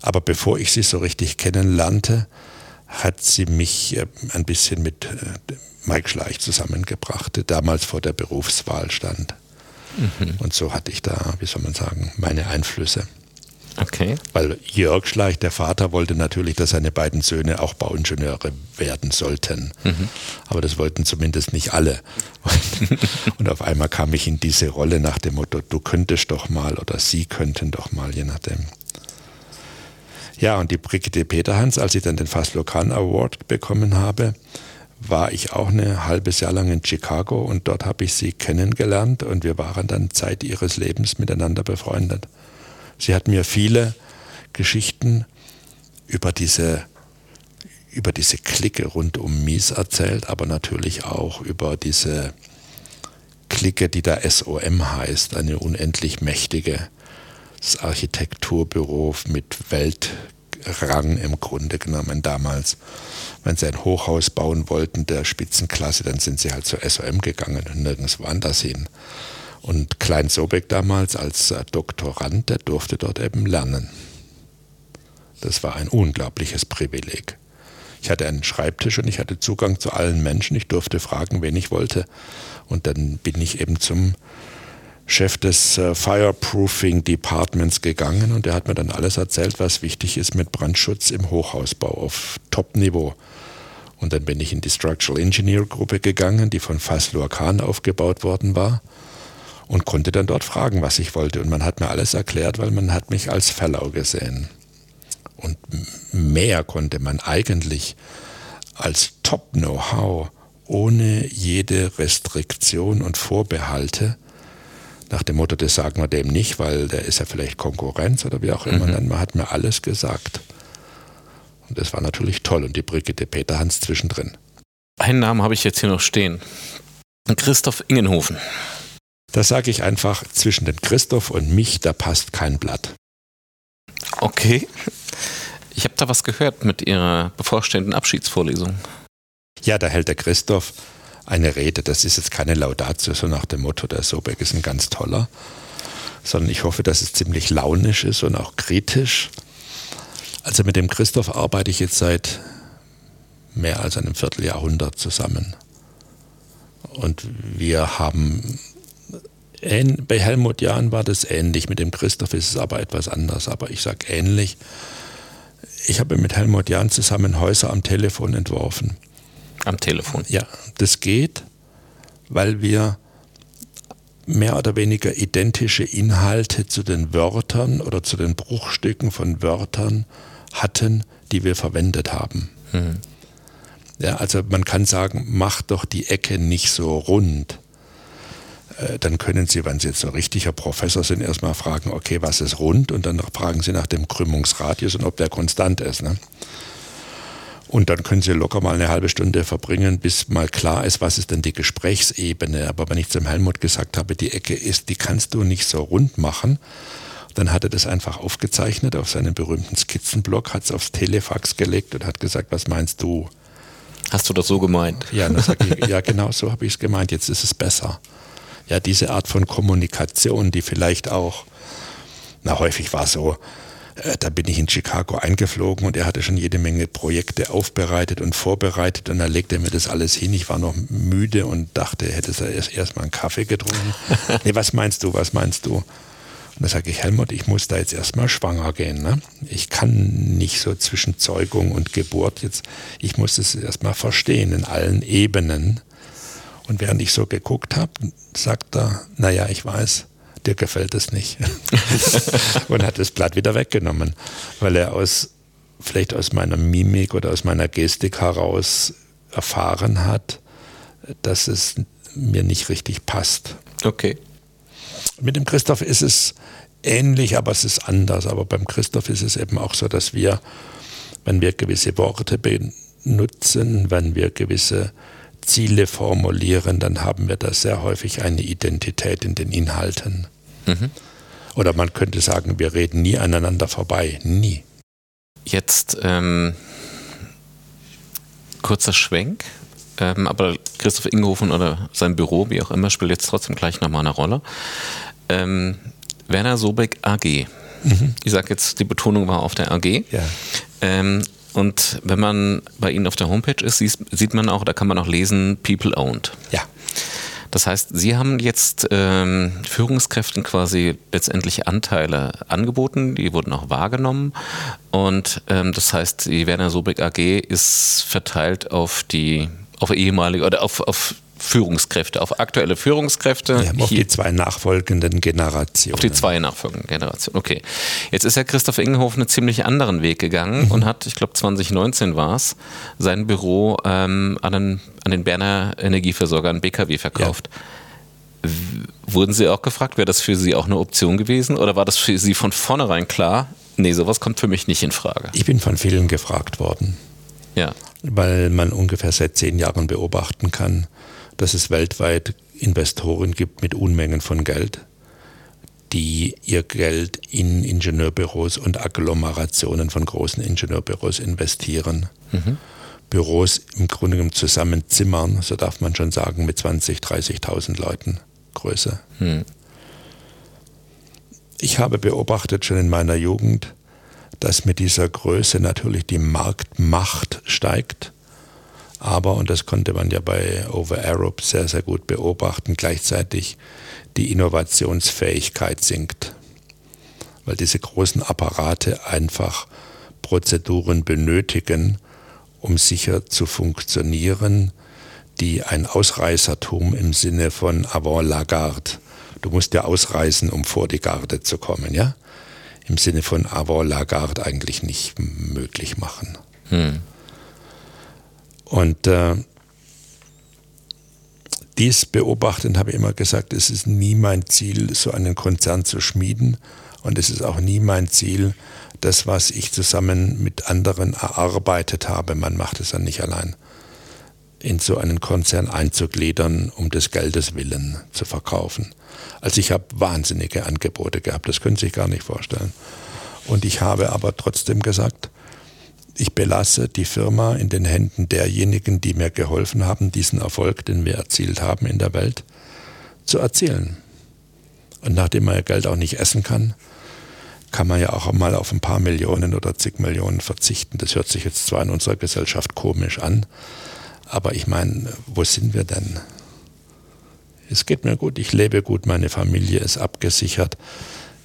Speaker 4: Aber bevor ich sie so richtig kennenlernte, hat sie mich äh, ein bisschen mit äh, Mike Schleich zusammengebracht, der damals vor der Berufswahl stand. Mhm. Und so hatte ich da, wie soll man sagen, meine Einflüsse.
Speaker 2: Okay.
Speaker 4: Weil Jörg Schleich, der Vater, wollte natürlich, dass seine beiden Söhne auch Bauingenieure werden sollten. Mhm. Aber das wollten zumindest nicht alle. Und, <laughs> und, auf einmal kam ich in diese Rolle nach dem Motto, du könntest doch mal oder sie könnten doch mal, je nachdem. Ja, und die Brigitte Peterhans, als ich dann den Faslo Khan Award bekommen habe, war ich auch ein halbes Jahr lang in Chicago und dort habe ich sie kennengelernt und wir waren dann Zeit ihres Lebens miteinander befreundet. Sie hat mir viele Geschichten über diese, über diese Clique rund um Mies erzählt, aber natürlich auch über diese Clique, die da SOM heißt, eine unendlich mächtige Architekturbüro mit Weltrang im Grunde genommen damals wenn sie ein Hochhaus bauen wollten der Spitzenklasse, dann sind sie halt zur SOM gegangen und nirgends woanders hin. Und Klein Sobeck damals als äh, Doktorand, der durfte dort eben lernen. Das war ein unglaubliches Privileg. Ich hatte einen Schreibtisch und ich hatte Zugang zu allen Menschen. Ich durfte fragen, wen ich wollte. Und dann bin ich eben zum Chef des äh, Fireproofing Departments gegangen und der hat mir dann alles erzählt, was wichtig ist mit Brandschutz im Hochhausbau auf Top-Niveau. Und dann bin ich in die Structural Engineer Gruppe gegangen, die von Faslur Khan aufgebaut worden war und konnte dann dort fragen, was ich wollte. Und man hat mir alles erklärt, weil man hat mich als Fellow gesehen. Und mehr konnte man eigentlich als Top-Know-how ohne jede Restriktion und Vorbehalte nach dem Motto, das sagen wir dem nicht, weil der ist ja vielleicht Konkurrenz oder wie auch immer. Mhm. Man hat mir alles gesagt. Und das war natürlich toll. Und die Brigitte Peterhans zwischendrin.
Speaker 2: Einen Namen habe ich jetzt hier noch stehen. Christoph Ingenhofen.
Speaker 4: Da sage ich einfach, zwischen dem Christoph und mich, da passt kein Blatt.
Speaker 2: Okay. Ich habe da was gehört mit Ihrer bevorstehenden Abschiedsvorlesung.
Speaker 4: Ja, da hält der Christoph eine Rede. Das ist jetzt keine Laudatio, so nach dem Motto, der Sobeck ist ein ganz toller, sondern ich hoffe, dass es ziemlich launisch ist und auch kritisch. Also mit dem Christoph arbeite ich jetzt seit mehr als einem Vierteljahrhundert zusammen. Und wir haben, bei Helmut Jahn war das ähnlich, mit dem Christoph ist es aber etwas anders, aber ich sage ähnlich. Ich habe mit Helmut Jahn zusammen Häuser am Telefon entworfen.
Speaker 2: Am Telefon?
Speaker 4: Ja, das geht, weil wir mehr oder weniger identische Inhalte zu den Wörtern oder zu den Bruchstücken von Wörtern hatten, die wir verwendet haben. Mhm. Ja, also man kann sagen, mach doch die Ecke nicht so rund. äh, dann können Sie, wenn Sie jetzt ein richtiger Professor sind, erstmal fragen, okay, was ist rund? Und dann fragen Sie nach dem Krümmungsradius und ob der konstant ist. Ne? Und dann können Sie locker mal eine halbe Stunde verbringen, bis mal klar ist, was ist denn die Gesprächsebene. Aber wenn ich zum Helmut gesagt habe, die Ecke ist, die kannst du nicht so rund machen, dann hat er das einfach aufgezeichnet auf seinem berühmten Skizzenblock, hat es aufs Telefax gelegt und hat gesagt, was meinst du?
Speaker 2: Hast du das so gemeint?
Speaker 4: Ja, ich, ja genau so habe ich es gemeint, jetzt ist es besser. Ja, diese Art von Kommunikation, die vielleicht auch, na häufig war so, da bin ich in Chicago eingeflogen und er hatte schon jede Menge Projekte aufbereitet und vorbereitet und dann legte er mir das alles hin. Ich war noch müde und dachte, er hätte erst, erst mal einen Kaffee getrunken. <laughs> nee, was meinst du, was meinst du? Und da sage ich, Helmut, ich muss da jetzt erstmal schwanger gehen. Ne? Ich kann nicht so zwischen Zeugung und Geburt jetzt, ich muss es erstmal verstehen in allen Ebenen. Und während ich so geguckt habe, sagt er, naja, ich weiß, dir gefällt es nicht. <laughs> und hat das Blatt wieder weggenommen, weil er aus, vielleicht aus meiner Mimik oder aus meiner Gestik heraus erfahren hat, dass es mir nicht richtig passt.
Speaker 2: Okay.
Speaker 4: Mit dem Christoph ist es ähnlich, aber es ist anders. Aber beim Christoph ist es eben auch so, dass wir, wenn wir gewisse Worte benutzen, wenn wir gewisse Ziele formulieren, dann haben wir da sehr häufig eine Identität in den Inhalten. Mhm. Oder man könnte sagen, wir reden nie aneinander vorbei. Nie.
Speaker 2: Jetzt ähm, kurzer Schwenk. Ähm, aber Christoph Ingehofen oder sein Büro, wie auch immer, spielt jetzt trotzdem gleich nochmal eine Rolle. Ähm, Werner Sobeck AG. Mhm. Ich sage jetzt, die Betonung war auf der AG. Ja. Ähm, und wenn man bei Ihnen auf der Homepage ist, sieht man auch, da kann man auch lesen, People Owned.
Speaker 4: Ja.
Speaker 2: Das heißt, Sie haben jetzt ähm, Führungskräften quasi letztendlich Anteile angeboten, die wurden auch wahrgenommen. Und ähm, das heißt, die Werner Sobeck AG ist verteilt auf die auf ehemalige oder auf, auf Führungskräfte, auf aktuelle Führungskräfte.
Speaker 4: Ja, auf die zwei nachfolgenden Generationen.
Speaker 2: Auf die zwei nachfolgenden Generationen, okay. Jetzt ist ja Christoph Ingenhofen einen ziemlich anderen Weg gegangen mhm. und hat, ich glaube 2019 war es, sein Büro ähm, an, den, an den Berner Energieversorger, an BKW verkauft. Ja. Wurden Sie auch gefragt, wäre das für Sie auch eine Option gewesen oder war das für Sie von vornherein klar, nee, sowas kommt für mich nicht in Frage?
Speaker 4: Ich bin von vielen gefragt worden.
Speaker 2: Ja.
Speaker 4: Weil man ungefähr seit zehn Jahren beobachten kann, dass es weltweit Investoren gibt mit Unmengen von Geld, die ihr Geld in Ingenieurbüros und Agglomerationen von großen Ingenieurbüros investieren. Mhm. Büros im Grunde genommen zusammenzimmern, so darf man schon sagen, mit 20.000, 30.000 Leuten Größe. Mhm. Ich habe beobachtet schon in meiner Jugend, dass mit dieser Größe natürlich die Marktmacht steigt aber, und das konnte man ja bei Over Arab sehr, sehr gut beobachten, gleichzeitig die Innovationsfähigkeit sinkt. Weil diese großen Apparate einfach Prozeduren benötigen, um sicher zu funktionieren, die ein Ausreißertum im Sinne von avant la garde. Du musst ja ausreißen, um vor die Garde zu kommen, ja? Im Sinne von avant la garde eigentlich nicht möglich machen. Hm. Und äh, dies beobachtend habe ich immer gesagt, es ist nie mein Ziel, so einen Konzern zu schmieden. Und es ist auch nie mein Ziel, das, was ich zusammen mit anderen erarbeitet habe, man macht es dann nicht allein, in so einen Konzern einzugliedern, um des Geldes willen zu verkaufen. Also ich habe wahnsinnige Angebote gehabt, das können Sie sich gar nicht vorstellen. Und ich habe aber trotzdem gesagt, ich belasse die Firma in den Händen derjenigen, die mir geholfen haben, diesen Erfolg, den wir erzielt haben in der Welt, zu erzielen. Und nachdem man ja Geld auch nicht essen kann, kann man ja auch mal auf ein paar Millionen oder zig Millionen verzichten. Das hört sich jetzt zwar in unserer Gesellschaft komisch an, aber ich meine, wo sind wir denn? Es geht mir gut, ich lebe gut, meine Familie ist abgesichert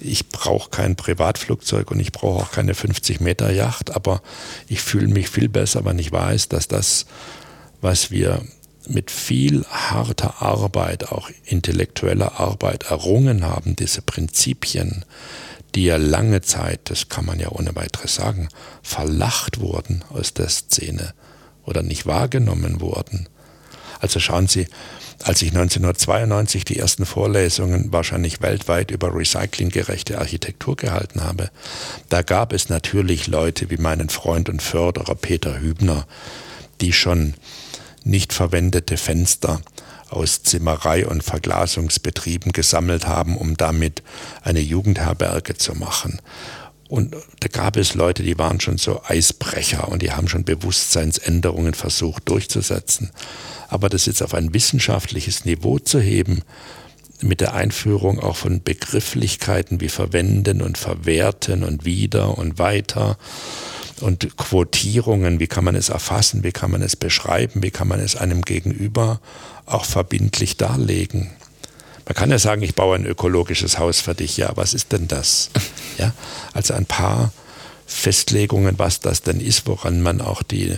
Speaker 4: ich brauche kein Privatflugzeug und ich brauche auch keine 50 Meter Yacht, aber ich fühle mich viel besser, wenn ich weiß, dass das, was wir mit viel harter Arbeit, auch intellektueller Arbeit errungen haben, diese Prinzipien, die ja lange Zeit, das kann man ja ohne weiteres sagen, verlacht wurden aus der Szene oder nicht wahrgenommen wurden. Also schauen Sie, als ich 1992 die ersten Vorlesungen wahrscheinlich weltweit über recyclinggerechte Architektur gehalten habe, da gab es natürlich Leute wie meinen Freund und Förderer Peter Hübner, die schon nicht verwendete Fenster aus Zimmerei und Verglasungsbetrieben gesammelt haben, um damit eine Jugendherberge zu machen. Und da gab es Leute, die waren schon so Eisbrecher und die haben schon Bewusstseinsänderungen versucht durchzusetzen. Aber das jetzt auf ein wissenschaftliches Niveau zu heben, mit der Einführung auch von Begrifflichkeiten wie verwenden und verwerten und wieder und weiter und Quotierungen, wie kann man es erfassen, wie kann man es beschreiben, wie kann man es einem Gegenüber auch verbindlich darlegen. Man kann ja sagen, ich baue ein ökologisches Haus für dich. Ja, was ist denn das? <laughs> Ja, also ein paar Festlegungen, was das denn ist, woran man auch die,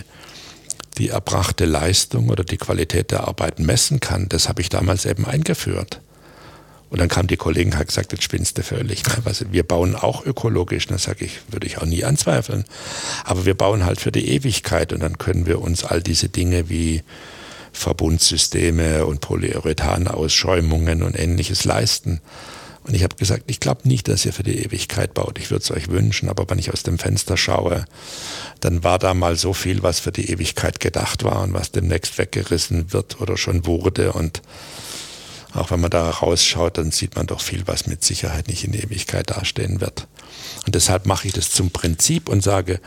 Speaker 4: die erbrachte Leistung oder die Qualität der Arbeit messen kann, das habe ich damals eben eingeführt. Und dann kam die Kollegin und hat gesagt, jetzt spinnst du völlig. Ne? Wir bauen auch ökologisch. Das sage ich, würde ich auch nie anzweifeln. Aber wir bauen halt für die Ewigkeit und dann können wir uns all diese Dinge wie Verbundsysteme und Polyurethanausschäumungen und ähnliches leisten. Und ich habe gesagt, ich glaube nicht, dass ihr für die Ewigkeit baut. Ich würde es euch wünschen, aber wenn ich aus dem Fenster schaue, dann war da mal so viel, was für die Ewigkeit gedacht war und was demnächst weggerissen wird oder schon wurde. Und auch wenn man da rausschaut, dann sieht man doch viel, was mit Sicherheit nicht in Ewigkeit dastehen wird. Und deshalb mache ich das zum Prinzip und sage,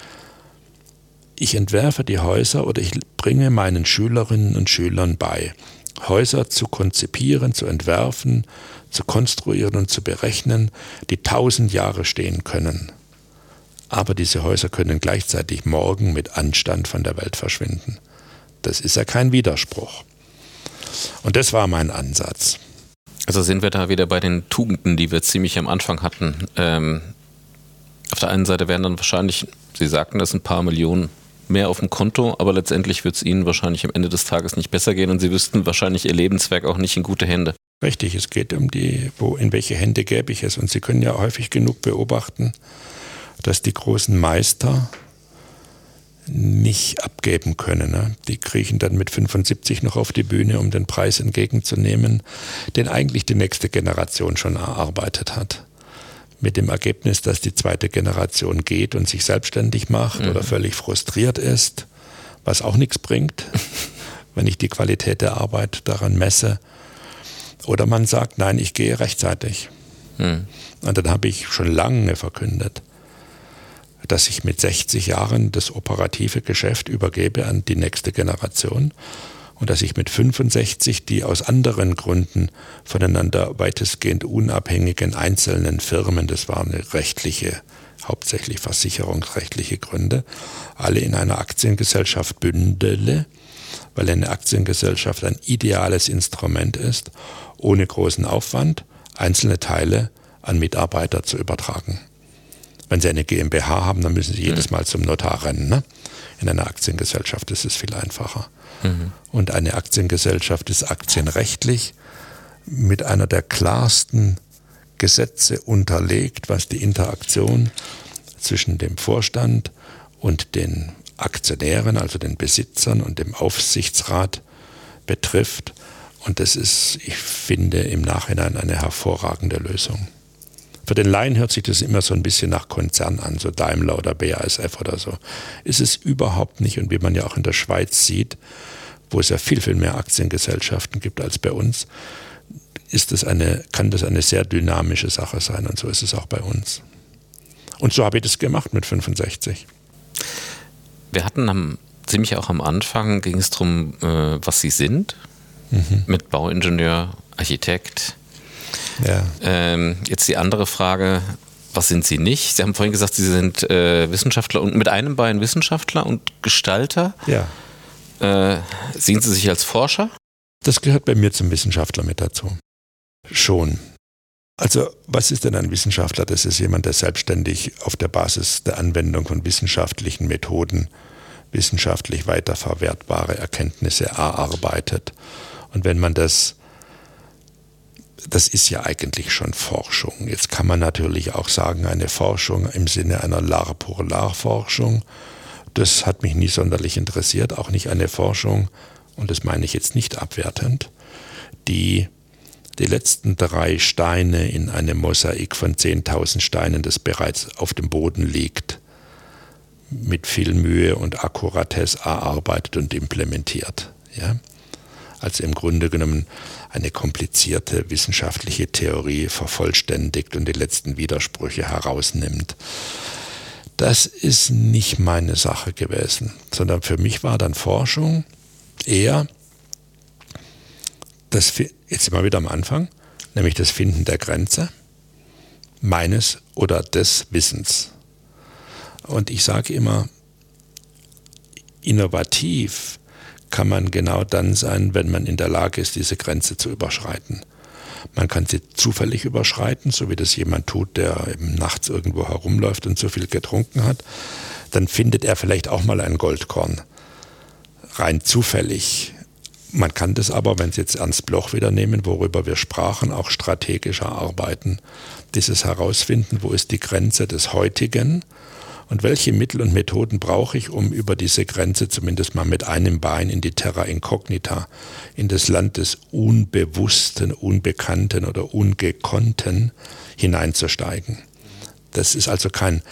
Speaker 4: ich entwerfe die Häuser oder ich bringe meinen Schülerinnen und Schülern bei, Häuser zu konzipieren, zu entwerfen, zu konstruieren und zu berechnen, die tausend Jahre stehen können. Aber diese Häuser können gleichzeitig morgen mit Anstand von der Welt verschwinden. Das ist ja kein Widerspruch. Und das war mein Ansatz.
Speaker 2: Also sind wir da wieder bei den Tugenden, die wir ziemlich am Anfang hatten. Ähm, auf der einen Seite werden dann wahrscheinlich, Sie sagten das, ein paar Millionen mehr auf dem Konto, aber letztendlich wird es Ihnen wahrscheinlich am Ende des Tages nicht besser gehen und Sie wüssten wahrscheinlich Ihr Lebenswerk auch nicht in gute Hände.
Speaker 4: Richtig, es geht um die, wo, in welche Hände gäbe ich es. Und Sie können ja häufig genug beobachten, dass die großen Meister nicht abgeben können. Ne? Die kriechen dann mit 75 noch auf die Bühne, um den Preis entgegenzunehmen, den eigentlich die nächste Generation schon erarbeitet hat mit dem Ergebnis, dass die zweite Generation geht und sich selbstständig macht mhm. oder völlig frustriert ist, was auch nichts bringt, <laughs> wenn ich die Qualität der Arbeit daran messe. Oder man sagt, nein, ich gehe rechtzeitig. Mhm. Und dann habe ich schon lange verkündet, dass ich mit 60 Jahren das operative Geschäft übergebe an die nächste Generation und dass ich mit 65 die aus anderen Gründen voneinander weitestgehend unabhängigen einzelnen Firmen, das waren rechtliche, hauptsächlich versicherungsrechtliche Gründe, alle in einer Aktiengesellschaft bündele, weil eine Aktiengesellschaft ein ideales Instrument ist, ohne großen Aufwand einzelne Teile an Mitarbeiter zu übertragen. Wenn Sie eine GmbH haben, dann müssen Sie jedes Mal zum Notar rennen. Ne? In einer Aktiengesellschaft ist es viel einfacher. Mhm. Und eine Aktiengesellschaft ist aktienrechtlich mit einer der klarsten Gesetze unterlegt, was die Interaktion zwischen dem Vorstand und den Aktionären, also den Besitzern und dem Aufsichtsrat betrifft. Und das ist, ich finde, im Nachhinein eine hervorragende Lösung. Für den Laien hört sich das immer so ein bisschen nach Konzern an, so Daimler oder BASF oder so. Ist es überhaupt nicht. Und wie man ja auch in der Schweiz sieht, wo es ja viel, viel mehr Aktiengesellschaften gibt als bei uns, ist das eine, kann das eine sehr dynamische Sache sein. Und so ist es auch bei uns. Und so habe ich das gemacht mit 65.
Speaker 2: Wir hatten am, ziemlich auch am Anfang, ging es darum, äh, was Sie sind. Mhm. Mit Bauingenieur, Architekt. Ja. Ähm, jetzt die andere Frage, was sind Sie nicht? Sie haben vorhin gesagt, Sie sind äh, Wissenschaftler und mit einem Bein Wissenschaftler und Gestalter.
Speaker 4: Ja.
Speaker 2: Äh, sehen Sie sich als Forscher?
Speaker 4: Das gehört bei mir zum Wissenschaftler mit dazu. Schon. Also, was ist denn ein Wissenschaftler? Das ist jemand, der selbstständig auf der Basis der Anwendung von wissenschaftlichen Methoden wissenschaftlich weiterverwertbare Erkenntnisse erarbeitet. Und wenn man das, das ist ja eigentlich schon Forschung. Jetzt kann man natürlich auch sagen, eine Forschung im Sinne einer Lar-pour-Lar-Forschung das hat mich nie sonderlich interessiert, auch nicht eine Forschung und das meine ich jetzt nicht abwertend, die die letzten drei Steine in einem Mosaik von 10.000 Steinen, das bereits auf dem Boden liegt, mit viel Mühe und Akkuratesse erarbeitet und implementiert. Ja? Also im Grunde genommen eine komplizierte wissenschaftliche Theorie vervollständigt und die letzten Widersprüche herausnimmt. Das ist nicht meine Sache gewesen, sondern für mich war dann Forschung eher das, jetzt sind wir wieder am Anfang, nämlich das Finden der Grenze meines oder des Wissens. Und ich sage immer, innovativ kann man genau dann sein, wenn man in der Lage ist, diese Grenze zu überschreiten. Man kann sie zufällig überschreiten, so wie das jemand tut, der eben nachts irgendwo herumläuft und zu viel getrunken hat. Dann findet er vielleicht auch mal ein Goldkorn. Rein zufällig. Man kann das aber, wenn Sie jetzt Ernst Bloch wieder nehmen, worüber wir sprachen, auch strategischer arbeiten. Dieses herausfinden, wo ist die Grenze des Heutigen und welche Mittel und Methoden brauche ich, um über diese Grenze zumindest mal mit einem Bein in die Terra Incognita, in das Land des Unbewussten, Unbekannten oder Ungekonnten hineinzusteigen. Das ist also kein,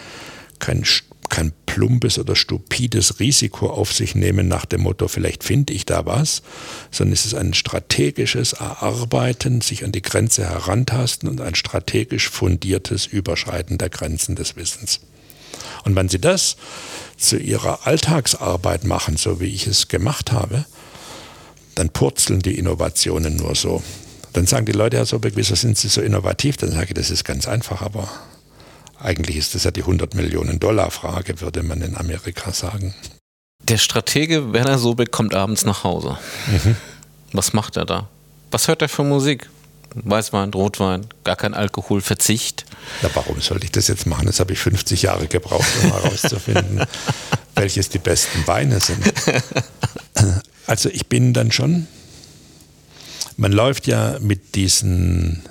Speaker 4: kein, kein plumpes oder stupides Risiko auf sich nehmen nach dem Motto, vielleicht finde ich da was, sondern es ist ein strategisches Erarbeiten, sich an die Grenze herantasten und ein strategisch fundiertes Überschreiten der Grenzen des Wissens. Und wenn Sie das zu Ihrer Alltagsarbeit machen, so wie ich es gemacht habe, dann purzeln die Innovationen nur so. Dann sagen die Leute, Herr Sobeck, wieso sind Sie so innovativ? Dann sage ich, das ist ganz einfach, aber eigentlich ist das ja die 100 Millionen Dollar Frage, würde man in Amerika sagen.
Speaker 2: Der Stratege Werner Sobeck kommt abends nach Hause. Mhm. Was macht er da? Was hört er für Musik? Weißwein, Rotwein, gar kein Alkoholverzicht.
Speaker 4: Ja, warum sollte ich das jetzt machen? Das habe ich 50 Jahre gebraucht, um herauszufinden, <laughs> welches die besten Weine sind. Also ich bin dann schon, man läuft ja mit diesen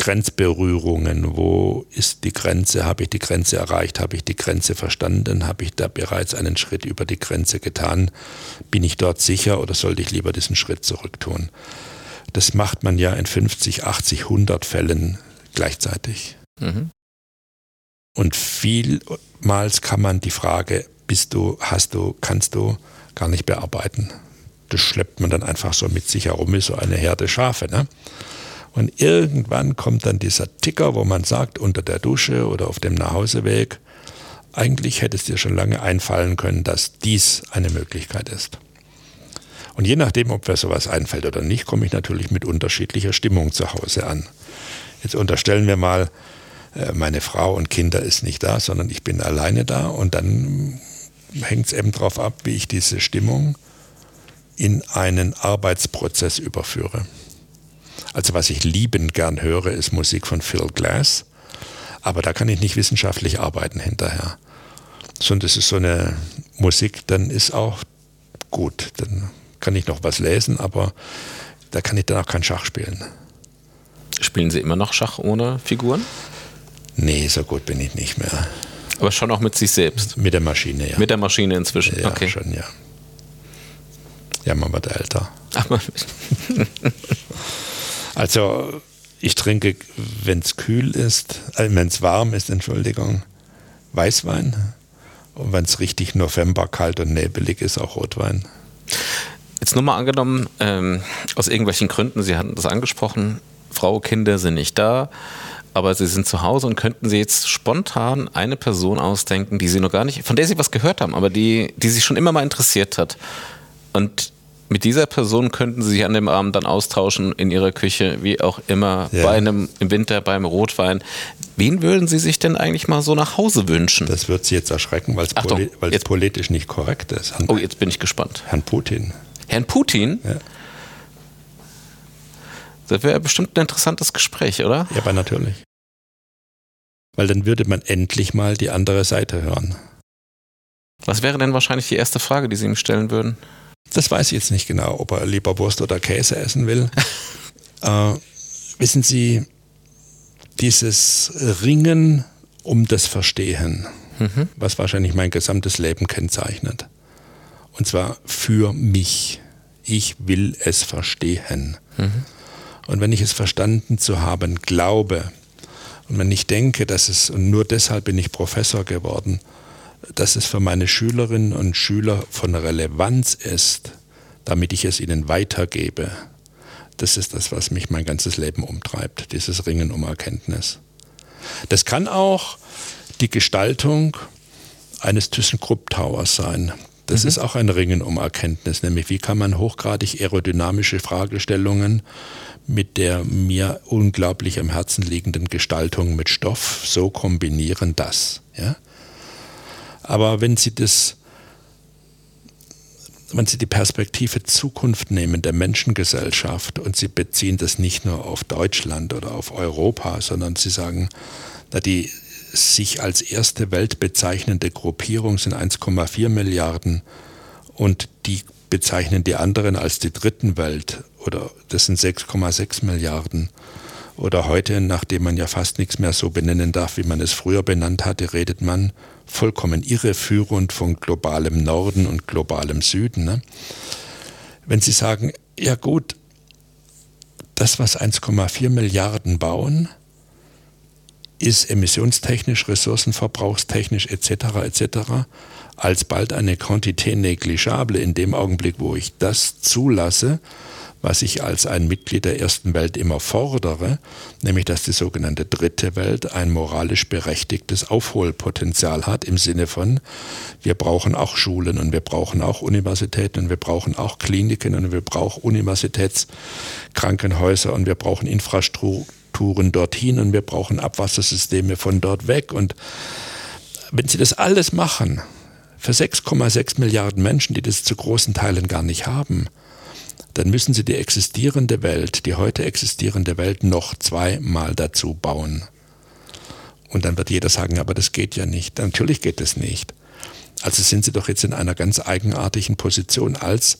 Speaker 4: Grenzberührungen. Wo ist die Grenze? Habe ich die Grenze erreicht? Habe ich die Grenze verstanden? Habe ich da bereits einen Schritt über die Grenze getan? Bin ich dort sicher oder sollte ich lieber diesen Schritt zurück tun? Das macht man ja in 50, 80, 100 Fällen gleichzeitig. Mhm. Und vielmals kann man die Frage, bist du, hast du, kannst du, gar nicht bearbeiten. Das schleppt man dann einfach so mit sich herum wie so eine Herde Schafe. Ne? Und irgendwann kommt dann dieser Ticker, wo man sagt, unter der Dusche oder auf dem Nachhauseweg, eigentlich hätte es dir schon lange einfallen können, dass dies eine Möglichkeit ist. Und je nachdem, ob mir sowas einfällt oder nicht, komme ich natürlich mit unterschiedlicher Stimmung zu Hause an. Jetzt unterstellen wir mal, äh, meine Frau und Kinder ist nicht da, sondern ich bin alleine da und dann hängt es eben darauf ab, wie ich diese Stimmung in einen Arbeitsprozess überführe. Also was ich liebend gern höre, ist Musik von Phil Glass, aber da kann ich nicht wissenschaftlich arbeiten hinterher. Sondern es ist so eine Musik, dann ist auch gut. Dann kann ich noch was lesen, aber da kann ich dann auch kein Schach spielen.
Speaker 2: Spielen Sie immer noch Schach ohne Figuren?
Speaker 4: Nee, so gut bin ich nicht mehr.
Speaker 2: Aber schon auch mit sich selbst?
Speaker 4: Mit der Maschine, ja.
Speaker 2: Mit der Maschine inzwischen,
Speaker 4: ja,
Speaker 2: okay.
Speaker 4: schon, ja. Ja, man wird älter. <laughs> also, ich trinke, wenn es kühl ist, äh, wenn es warm ist, Entschuldigung, Weißwein. Und wenn es richtig November kalt und nebelig ist, auch Rotwein.
Speaker 2: Jetzt nur mal angenommen, ähm, aus irgendwelchen Gründen, Sie hatten das angesprochen, Frau, Kinder sind nicht da, aber Sie sind zu Hause und könnten Sie jetzt spontan eine Person ausdenken, die Sie noch gar nicht, von der Sie was gehört haben, aber die, die Sie schon immer mal interessiert hat. Und mit dieser Person könnten Sie sich an dem Abend dann austauschen in Ihrer Küche, wie auch immer, ja. bei einem im Winter beim Rotwein. Wen würden Sie sich denn eigentlich mal so nach Hause wünschen?
Speaker 4: Das wird Sie jetzt erschrecken, weil es poli politisch nicht korrekt ist.
Speaker 2: Herrn, oh, jetzt bin ich gespannt.
Speaker 4: Herrn Putin.
Speaker 2: Herrn Putin? Ja. Das wäre bestimmt ein interessantes Gespräch, oder?
Speaker 4: Ja, aber natürlich. Weil dann würde man endlich mal die andere Seite hören.
Speaker 2: Was wäre denn wahrscheinlich die erste Frage, die Sie ihm stellen würden?
Speaker 4: Das weiß ich jetzt nicht genau, ob er lieber Wurst oder Käse essen will. <laughs> äh, wissen Sie, dieses Ringen um das Verstehen, mhm. was wahrscheinlich mein gesamtes Leben kennzeichnet, Und zwar für mich. Ich will es verstehen. Mhm. Und wenn ich es verstanden zu haben glaube, und wenn ich denke, dass es, und nur deshalb bin ich Professor geworden, dass es für meine Schülerinnen und Schüler von Relevanz ist, damit ich es ihnen weitergebe, das ist das, was mich mein ganzes Leben umtreibt, dieses Ringen um Erkenntnis. Das kann auch die Gestaltung eines ThyssenKrupp Towers sein. Das mhm. ist auch ein Ringen um Erkenntnis, nämlich wie kann man hochgradig aerodynamische Fragestellungen mit der mir unglaublich am Herzen liegenden Gestaltung mit Stoff so kombinieren, dass. Ja? Aber wenn Sie das wenn Sie die Perspektive Zukunft nehmen der Menschengesellschaft und Sie beziehen das nicht nur auf Deutschland oder auf Europa, sondern Sie sagen, da die sich als erste Welt bezeichnende Gruppierung sind 1,4 Milliarden und die bezeichnen die anderen als die dritten Welt oder das sind 6,6 Milliarden. Oder heute, nachdem man ja fast nichts mehr so benennen darf, wie man es früher benannt hatte, redet man vollkommen irreführend von globalem Norden und globalem Süden. Ne? Wenn Sie sagen, ja gut, das, was 1,4 Milliarden bauen, ist emissionstechnisch, ressourcenverbrauchstechnisch etc. etc. alsbald eine Quantität negligible in dem Augenblick, wo ich das zulasse was ich als ein Mitglied der ersten Welt immer fordere, nämlich dass die sogenannte dritte Welt ein moralisch berechtigtes Aufholpotenzial hat im Sinne von, wir brauchen auch Schulen und wir brauchen auch Universitäten und wir brauchen auch Kliniken und wir brauchen Universitätskrankenhäuser und wir brauchen Infrastrukturen dorthin und wir brauchen Abwassersysteme von dort weg. Und wenn Sie das alles machen, für 6,6 Milliarden Menschen, die das zu großen Teilen gar nicht haben, dann müssen sie die existierende Welt, die heute existierende Welt noch zweimal dazu bauen. Und dann wird jeder sagen, aber das geht ja nicht. Natürlich geht es nicht. Also sind sie doch jetzt in einer ganz eigenartigen Position als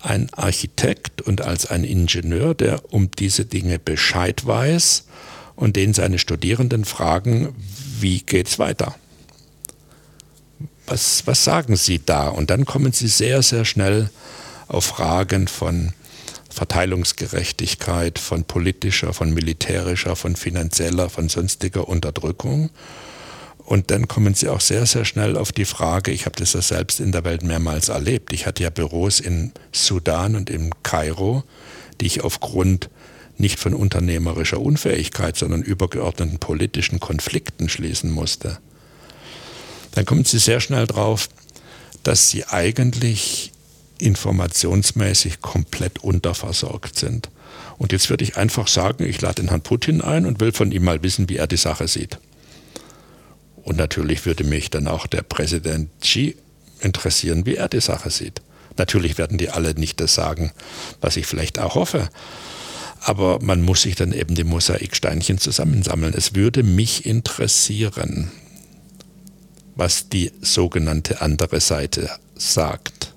Speaker 4: ein Architekt und als ein Ingenieur, der um diese Dinge Bescheid weiß und den seine Studierenden fragen, wie geht's weiter? Was, was sagen Sie da? Und dann kommen Sie sehr, sehr schnell auf Fragen von Verteilungsgerechtigkeit, von politischer, von militärischer, von finanzieller, von sonstiger Unterdrückung. Und dann kommen Sie auch sehr, sehr schnell auf die Frage, ich habe das ja selbst in der Welt mehrmals erlebt. Ich hatte ja Büros in Sudan und in Kairo, die ich aufgrund nicht von unternehmerischer Unfähigkeit, sondern übergeordneten politischen Konflikten schließen musste. Dann kommen Sie sehr schnell drauf, dass Sie eigentlich informationsmäßig komplett unterversorgt sind. Und jetzt würde ich einfach sagen, ich lade den Herrn Putin ein und will von ihm mal wissen, wie er die Sache sieht. Und natürlich würde mich dann auch der Präsident Xi interessieren, wie er die Sache sieht. Natürlich werden die alle nicht das sagen, was ich vielleicht auch hoffe. Aber man muss sich dann eben die Mosaiksteinchen zusammensammeln. Es würde mich interessieren, was die sogenannte andere Seite sagt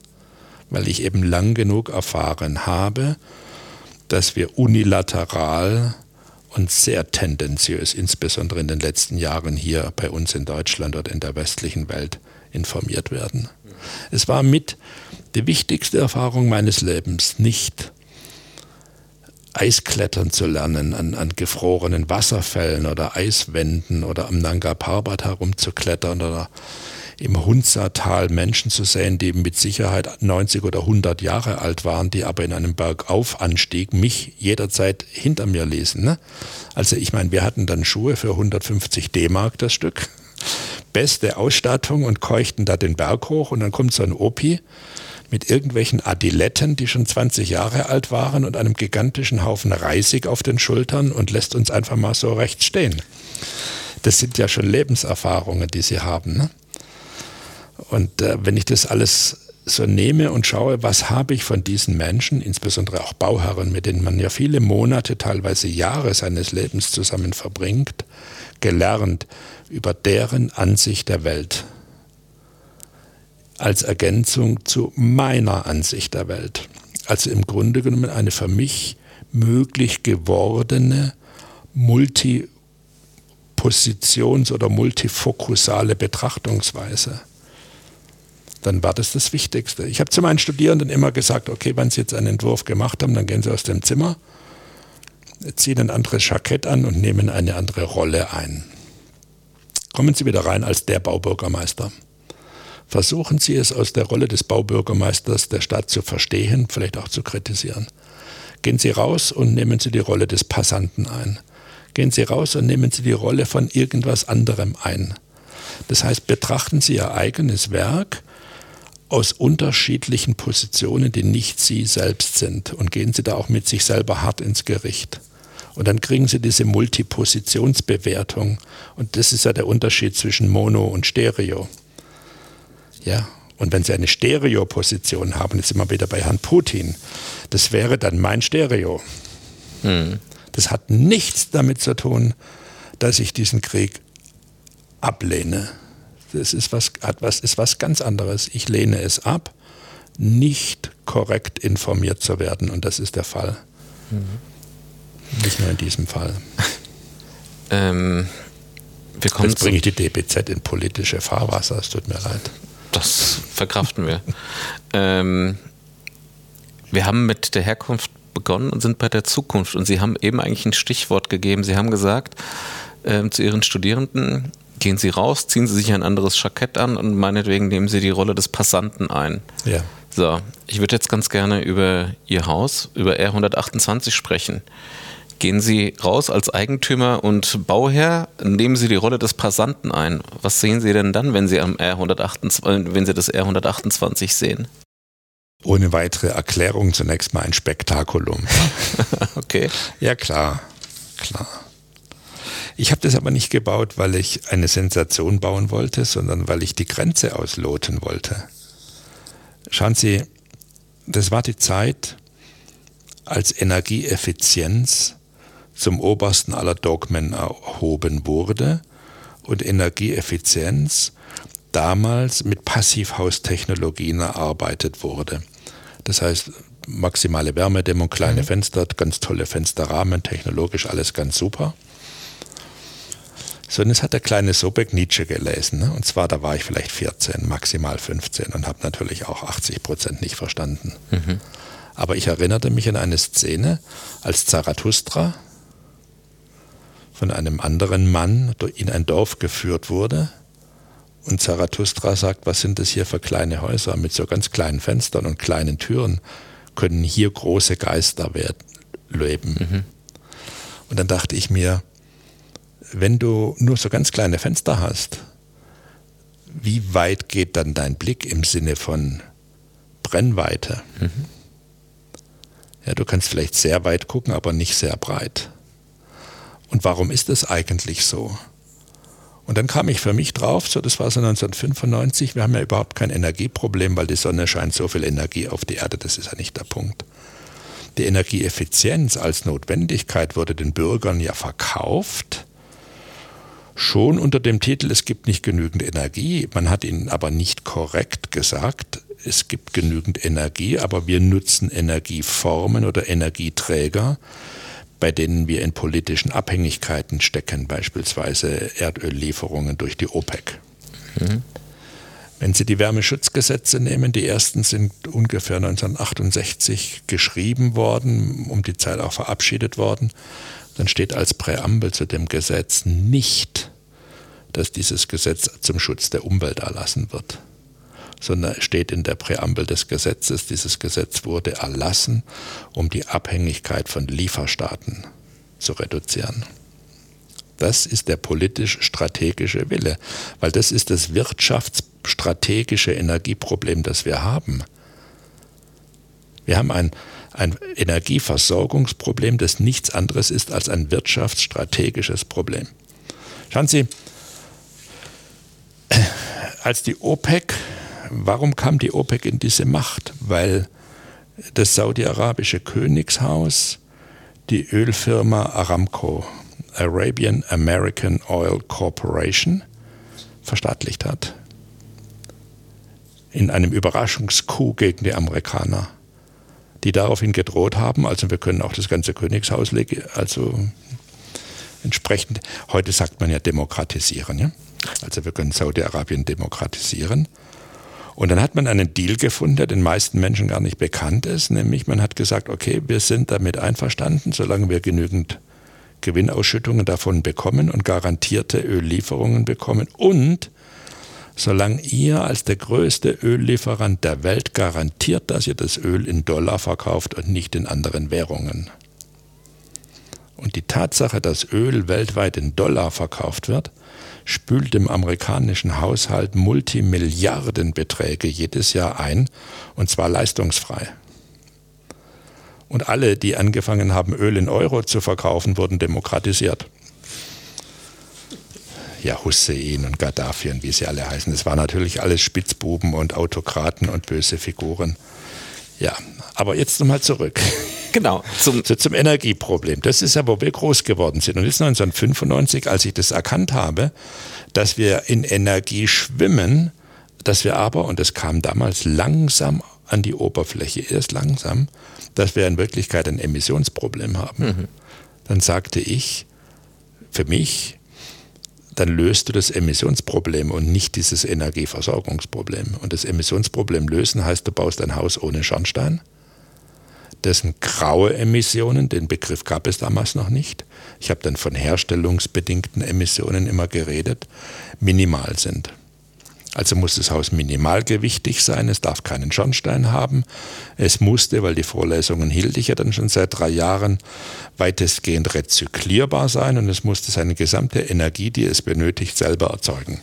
Speaker 4: weil ich eben lang genug erfahren habe, dass wir unilateral und sehr tendenziös, insbesondere in den letzten Jahren hier bei uns in Deutschland oder in der westlichen Welt, informiert werden. Es war mit die wichtigste Erfahrung meines Lebens, nicht Eisklettern zu lernen, an, an gefrorenen Wasserfällen oder Eiswänden oder am Nanga Parbat herumzuklettern oder im Hunzertal Menschen zu sehen, die mit Sicherheit 90 oder 100 Jahre alt waren, die aber in einem Bergaufanstieg mich jederzeit hinter mir ließen. Ne? Also ich meine, wir hatten dann Schuhe für 150 D-Mark das Stück, beste Ausstattung und keuchten da den Berg hoch und dann kommt so ein Opi mit irgendwelchen Adiletten, die schon 20 Jahre alt waren und einem gigantischen Haufen Reisig auf den Schultern und lässt uns einfach mal so recht stehen. Das sind ja schon Lebenserfahrungen, die sie haben. Ne? Und äh, wenn ich das alles so nehme und schaue, was habe ich von diesen Menschen, insbesondere auch Bauherren, mit denen man ja viele Monate, teilweise Jahre seines Lebens zusammen verbringt, gelernt über deren Ansicht der Welt als Ergänzung zu meiner Ansicht der Welt. Also im Grunde genommen eine für mich möglich gewordene Multipositions- oder multifokusale Betrachtungsweise. Dann war das das Wichtigste. Ich habe zu meinen Studierenden immer gesagt, okay, wenn sie jetzt einen Entwurf gemacht haben, dann gehen sie aus dem Zimmer, ziehen ein anderes Jackett an und nehmen eine andere Rolle ein. Kommen Sie wieder rein als der Baubürgermeister. Versuchen Sie es aus der Rolle des Baubürgermeisters der Stadt zu verstehen, vielleicht auch zu kritisieren. Gehen Sie raus und nehmen Sie die Rolle des Passanten ein. Gehen Sie raus und nehmen Sie die Rolle von irgendwas anderem ein. Das heißt, betrachten Sie Ihr eigenes Werk aus unterschiedlichen Positionen, die nicht Sie selbst sind. Und gehen Sie da auch mit sich selber hart ins Gericht. Und dann kriegen Sie diese Multipositionsbewertung. Und das ist ja der Unterschied zwischen Mono und Stereo. Ja, und wenn Sie eine Stereoposition haben, jetzt sind wir wieder bei Herrn Putin, das wäre dann mein Stereo. Hm. Das hat nichts damit zu tun, dass ich diesen Krieg ablehne. Das ist was, hat was, ist was ganz anderes. Ich lehne es ab, nicht korrekt informiert zu werden. Und das ist der Fall. Mhm. Nicht nur in diesem Fall. <laughs>
Speaker 2: ähm,
Speaker 4: Jetzt bringe ich die DBZ in politische Fahrwasser. Es tut mir leid.
Speaker 2: Das verkraften wir. <laughs> ähm, wir haben mit der Herkunft begonnen und sind bei der Zukunft. Und Sie haben eben eigentlich ein Stichwort gegeben. Sie haben gesagt äh, zu Ihren Studierenden, gehen Sie raus, ziehen Sie sich ein anderes Jackett an und meinetwegen nehmen Sie die Rolle des Passanten ein.
Speaker 4: Ja.
Speaker 2: So, ich würde jetzt ganz gerne über Ihr Haus, über R128 sprechen. Gehen Sie raus als Eigentümer und Bauherr, nehmen Sie die Rolle des Passanten ein. Was sehen Sie denn dann, wenn Sie, am R128, wenn Sie das R128 sehen?
Speaker 4: Ohne weitere Erklärung zunächst mal ein Spektakulum. <laughs>
Speaker 2: okay.
Speaker 4: Ja, klar, klar. Ich habe das aber nicht gebaut, weil ich eine Sensation bauen wollte, sondern weil ich die Grenze ausloten wollte. Schauen Sie, das war die Zeit, als Energieeffizienz zum obersten aller Dogmen erhoben wurde und Energieeffizienz damals mit Passivhaustechnologien erarbeitet wurde. Das heißt, maximale Wärmedämmung, kleine mhm. Fenster, ganz tolle Fensterrahmen, technologisch alles ganz super. So, und das hat der kleine Sobek Nietzsche gelesen. Ne? Und zwar, da war ich vielleicht 14, maximal 15 und habe natürlich auch 80 Prozent nicht verstanden. Mhm. Aber ich erinnerte mich an eine Szene, als Zarathustra von einem anderen Mann in ein Dorf geführt wurde. Und Zarathustra sagt, was sind das hier für kleine Häuser mit so ganz kleinen Fenstern und kleinen Türen? Können hier große Geister leben? Mhm. Und dann dachte ich mir, wenn du nur so ganz kleine Fenster hast, wie weit geht dann dein Blick im Sinne von Brennweite? Mhm. Ja, du kannst vielleicht sehr weit gucken, aber nicht sehr breit. Und warum ist das eigentlich so? Und dann kam ich für mich drauf, so das war so 1995, wir haben ja überhaupt kein Energieproblem, weil die Sonne scheint so viel Energie auf die Erde, das ist ja nicht der Punkt. Die Energieeffizienz als Notwendigkeit wurde den Bürgern ja verkauft, schon unter dem Titel, es gibt nicht genügend Energie. Man hat ihnen aber nicht korrekt gesagt, es gibt genügend Energie, aber wir nutzen Energieformen oder Energieträger, bei denen wir in politischen Abhängigkeiten stecken, beispielsweise Erdöllieferungen durch die OPEC. Mhm. Wenn Sie die Wärmeschutzgesetze nehmen, die ersten sind ungefähr 1968 geschrieben worden, um die Zeit auch verabschiedet worden, dann steht als Präambel zu dem Gesetz nicht, dass dieses Gesetz zum Schutz der Umwelt erlassen wird sondern steht in der Präambel des Gesetzes, dieses Gesetz wurde erlassen, um die Abhängigkeit von Lieferstaaten zu reduzieren. Das ist der politisch-strategische Wille, weil das ist das wirtschaftsstrategische Energieproblem, das wir haben. Wir haben ein, ein Energieversorgungsproblem, das nichts anderes ist als ein wirtschaftsstrategisches Problem. Schauen Sie, als die OPEC Warum kam die OPEC in diese Macht? Weil das saudi-arabische Königshaus die Ölfirma Aramco, Arabian American Oil Corporation, verstaatlicht hat. In einem Überraschungscoup gegen die Amerikaner, die daraufhin gedroht haben, also wir können auch das ganze Königshaus also entsprechend, heute sagt man ja demokratisieren, ja? also wir können Saudi-Arabien demokratisieren. Und dann hat man einen Deal gefunden, der den meisten Menschen gar nicht bekannt ist, nämlich man hat gesagt, okay, wir sind damit einverstanden, solange wir genügend Gewinnausschüttungen davon bekommen und garantierte Öllieferungen bekommen. Und solange ihr als der größte Öllieferant der Welt garantiert, dass ihr das Öl in Dollar verkauft und nicht in anderen Währungen. Und die Tatsache, dass Öl weltweit in Dollar verkauft wird, spült dem amerikanischen Haushalt Multimilliardenbeträge jedes Jahr ein, und zwar leistungsfrei. Und alle, die angefangen haben, Öl in Euro zu verkaufen, wurden demokratisiert. Ja, Hussein und Gaddafi und wie sie alle heißen. Das waren natürlich alles Spitzbuben und Autokraten und böse Figuren. Ja, aber jetzt nochmal zurück.
Speaker 2: Genau.
Speaker 4: Zum, so, zum Energieproblem. Das ist ja, wo wir groß geworden sind. Und jetzt 1995, als ich das erkannt habe, dass wir in Energie schwimmen, dass wir aber, und das kam damals langsam an die Oberfläche, erst langsam, dass wir in Wirklichkeit ein Emissionsproblem haben. Mhm. Dann sagte ich, für mich, dann löst du das Emissionsproblem und nicht dieses Energieversorgungsproblem. Und das Emissionsproblem lösen heißt, du baust ein Haus ohne Schornstein dessen graue Emissionen, den Begriff gab es damals noch nicht, ich habe dann von herstellungsbedingten Emissionen immer geredet, minimal sind. Also muss das Haus minimalgewichtig sein, es darf keinen Schornstein haben. Es musste, weil die Vorlesungen hielt ich ja dann schon seit drei Jahren, weitestgehend rezyklierbar sein und es musste seine gesamte Energie, die es benötigt, selber erzeugen.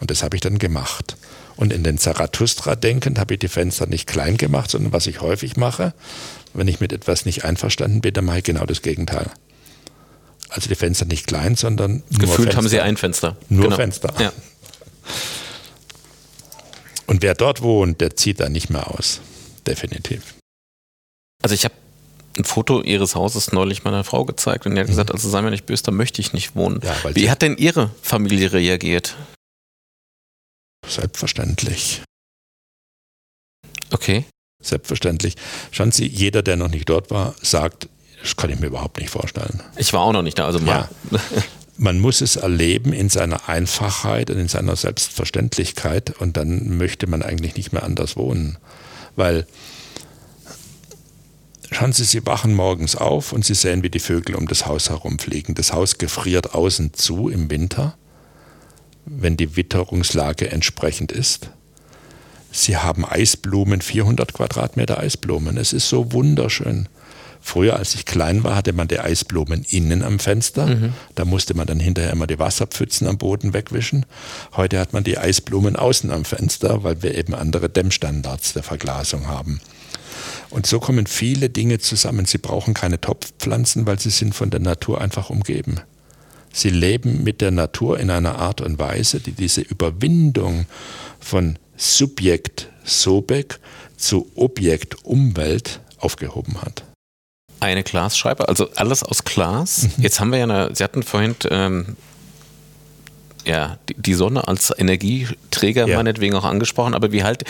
Speaker 4: Und das habe ich dann gemacht. Und in den Zarathustra denkend habe ich die Fenster nicht klein gemacht, sondern was ich häufig mache, wenn ich mit etwas nicht einverstanden bin, dann mache ich genau das Gegenteil. Also die Fenster nicht klein, sondern
Speaker 2: nur Gefühlt Fenster. haben sie ein Fenster.
Speaker 4: Nur genau. Fenster. Ja. Und wer dort wohnt, der zieht da nicht mehr aus. Definitiv.
Speaker 2: Also ich habe ein Foto ihres Hauses neulich meiner Frau gezeigt und die hat gesagt, mhm. also sei mir nicht böse, da möchte ich nicht wohnen. Ja, Wie hat denn ihre Familie reagiert?
Speaker 4: Selbstverständlich.
Speaker 2: Okay.
Speaker 4: Selbstverständlich. Schauen Sie, jeder, der noch nicht dort war, sagt, das kann ich mir überhaupt nicht vorstellen.
Speaker 2: Ich war auch noch nicht da, also mal. Ja. <laughs>
Speaker 4: Man muss es erleben in seiner Einfachheit und in seiner Selbstverständlichkeit und dann möchte man eigentlich nicht mehr anders wohnen. Weil Schauen Sie, Sie wachen morgens auf und Sie sehen, wie die Vögel um das Haus herumfliegen. Das Haus gefriert außen zu im Winter, wenn die Witterungslage entsprechend ist. Sie haben Eisblumen, 400 Quadratmeter Eisblumen. Es ist so wunderschön. Früher, als ich klein war, hatte man die Eisblumen innen am Fenster. Mhm. Da musste man dann hinterher immer die Wasserpfützen am Boden wegwischen. Heute hat man die Eisblumen außen am Fenster, weil wir eben andere Dämmstandards der Verglasung haben. Und so kommen viele Dinge zusammen. Sie brauchen keine Topfpflanzen, weil sie sind von der Natur einfach umgeben. Sie leben mit der Natur in einer Art und Weise, die diese Überwindung von Subjekt Sobek zu Objekt Umwelt aufgehoben hat.
Speaker 2: Eine Glasscheibe, also alles aus Glas. Mhm. Jetzt haben wir ja eine, Sie hatten vorhin ähm, ja, die Sonne als Energieträger ja. meinetwegen auch angesprochen, aber wie halt,